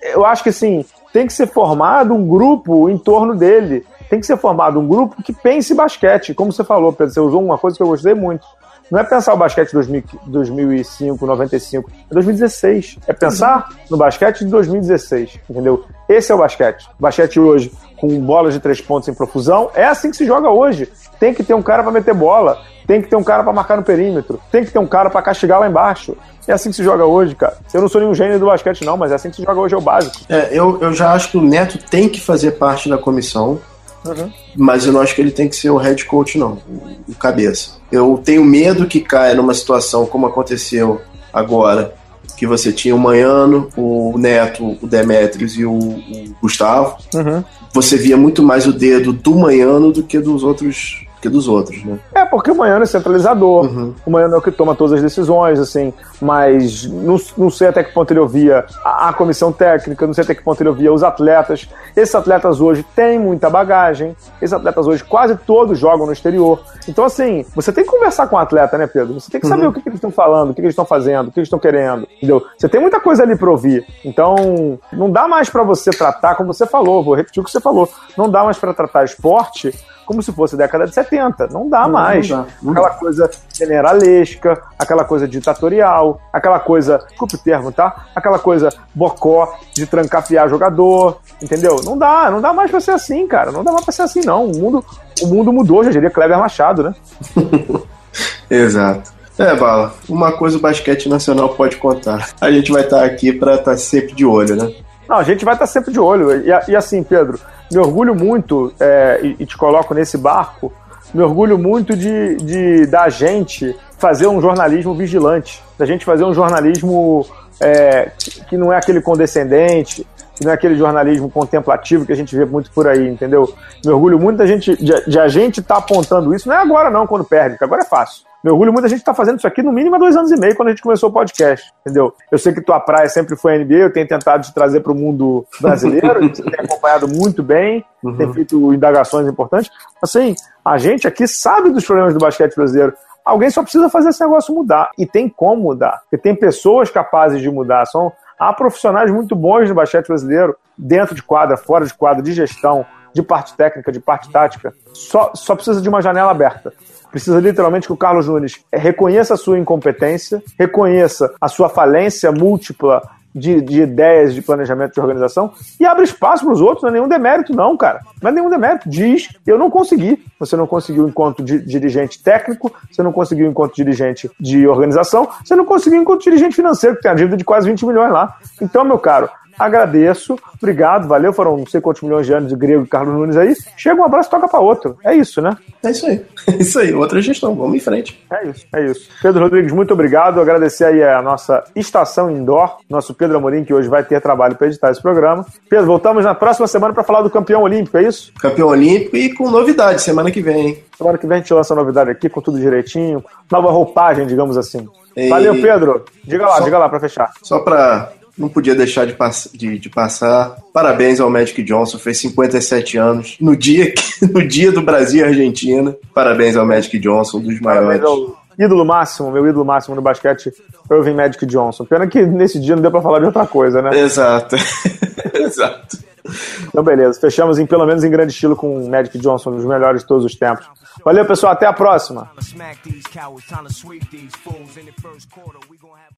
eu acho que assim, tem que ser formado um grupo em torno dele tem que ser formado um grupo que pense basquete. Como você falou, Pedro, você usou uma coisa que eu gostei muito. Não é pensar o basquete de 2005, 95, é 2016. É pensar no basquete de 2016, entendeu? Esse é o basquete. O basquete hoje, com bolas de três pontos em profusão, é assim que se joga hoje. Tem que ter um cara para meter bola, tem que ter um cara para marcar no perímetro, tem que ter um cara para castigar lá embaixo. É assim que se joga hoje, cara. Eu não sou nenhum gênio do basquete, não, mas é assim que se joga hoje, é o básico. É, eu, eu já acho que o Neto tem que fazer parte da comissão Uhum. Mas eu não acho que ele tem que ser o head coach, não. O cabeça. Eu tenho medo que caia numa situação como aconteceu agora, que você tinha o Manhano, o Neto, o Demetrios e o, o Gustavo. Uhum. Você via muito mais o dedo do Manhano do que dos outros que dos outros, né? É, porque o Manhano é centralizador, uhum. o Manhano é o que toma todas as decisões, assim, mas não, não sei até que ponto ele ouvia a, a, comissão técnica, não sei até que ponto ele ouvia os atletas. Esses atletas hoje têm muita bagagem, esses atletas hoje quase todos jogam no exterior. Então, assim, você tem que conversar com o atleta, né, Pedro? Você tem que saber uhum. o que, que eles estão falando, o que, que eles estão fazendo, o que eles estão querendo, entendeu? Você tem muita coisa ali pra ouvir. Então, não dá mais para você tratar, como você falou, vou repetir o que você falou, não dá mais para tratar esporte como se fosse década de 70. Não dá não, mais. Não dá, não aquela dá. coisa generalesca, aquela coisa ditatorial, aquela coisa, desculpe o termo, tá? Aquela coisa bocó de trancafiar jogador, entendeu? Não dá, não dá mais pra ser assim, cara. Não dá mais pra ser assim, não. O mundo, o mundo mudou, já diria Kleber Machado, né? <laughs> Exato. É, Bala, uma coisa o basquete nacional pode contar. A gente vai estar aqui para estar sempre de olho, né? Não, a gente vai estar sempre de olho. E, e assim, Pedro, me orgulho muito, é, e, e, te coloco nesse barco, me orgulho muito de, de da gente fazer um jornalismo vigilante, da gente fazer um jornalismo é, que não é aquele condescendente, que não é aquele jornalismo contemplativo que a gente vê muito por aí, entendeu? Me orgulho muito da gente, de, de a gente estar tá apontando isso, não é agora não, quando perde, porque agora é fácil. Me orgulho muito da gente estar tá fazendo isso aqui no mínimo há dois anos e meio, quando a gente começou o podcast, entendeu? Eu sei que tua praia sempre foi NBA, eu tenho tentado te trazer para o mundo brasileiro, <laughs> você tem acompanhado muito bem, uhum. tem feito indagações importantes. Assim, a gente aqui sabe dos problemas do basquete brasileiro. Alguém só precisa fazer esse negócio mudar. E tem como mudar. Porque tem pessoas capazes de mudar. São, há profissionais muito bons no basquete brasileiro, dentro de quadra, fora de quadra, de gestão, de parte técnica, de parte tática. Só, só precisa de uma janela aberta. Precisa literalmente que o Carlos Nunes reconheça a sua incompetência, reconheça a sua falência múltipla de, de, ideias de planejamento de organização e abre espaço para os outros, não é nenhum demérito, não, cara. Não é nenhum demérito. Diz, eu não consegui. Você não conseguiu enquanto dirigente técnico, você não conseguiu enquanto dirigente de organização, você não conseguiu enquanto dirigente financeiro, que tem a dívida de quase 20 milhões lá. Então, meu caro, Agradeço, obrigado, valeu. Foram não sei quantos milhões de anos de grego e Carlos Nunes aí. Chega um abraço toca para outro. É isso, né? É isso aí. <laughs> É isso aí. Outra gestão. Vamos em frente. É isso, é isso. Pedro Rodrigues, muito obrigado. Agradecer aí a nossa estação indoor, nosso Pedro Amorim, que hoje vai ter trabalho para editar esse programa. Pedro, voltamos na próxima semana para falar do campeão olímpico, é isso? Campeão olímpico e com novidade semana que vem, hein? Semana que vem a gente lança a novidade aqui com tudo direitinho. Nova roupagem, digamos assim. E... Valeu, Pedro. Diga lá, só, diga lá para fechar. Só para não podia deixar de, pass de, de, passar. Parabéns ao Magic Johnson, fez 57 anos. No dia, que, <laughs> no dia do Brasil e Argentina. Parabéns ao Magic Johnson, um dos maiores. ídolo máximo, meu ídolo máximo no basquete, eu vim Magic Johnson. Pena que nesse dia não deu pra falar de outra coisa, né? Exato. <laughs> Exato. Então, beleza. Fechamos em, pelo menos em grande estilo com o Magic Johnson, um dos melhores de todos os tempos. Valeu, pessoal. Até a próxima.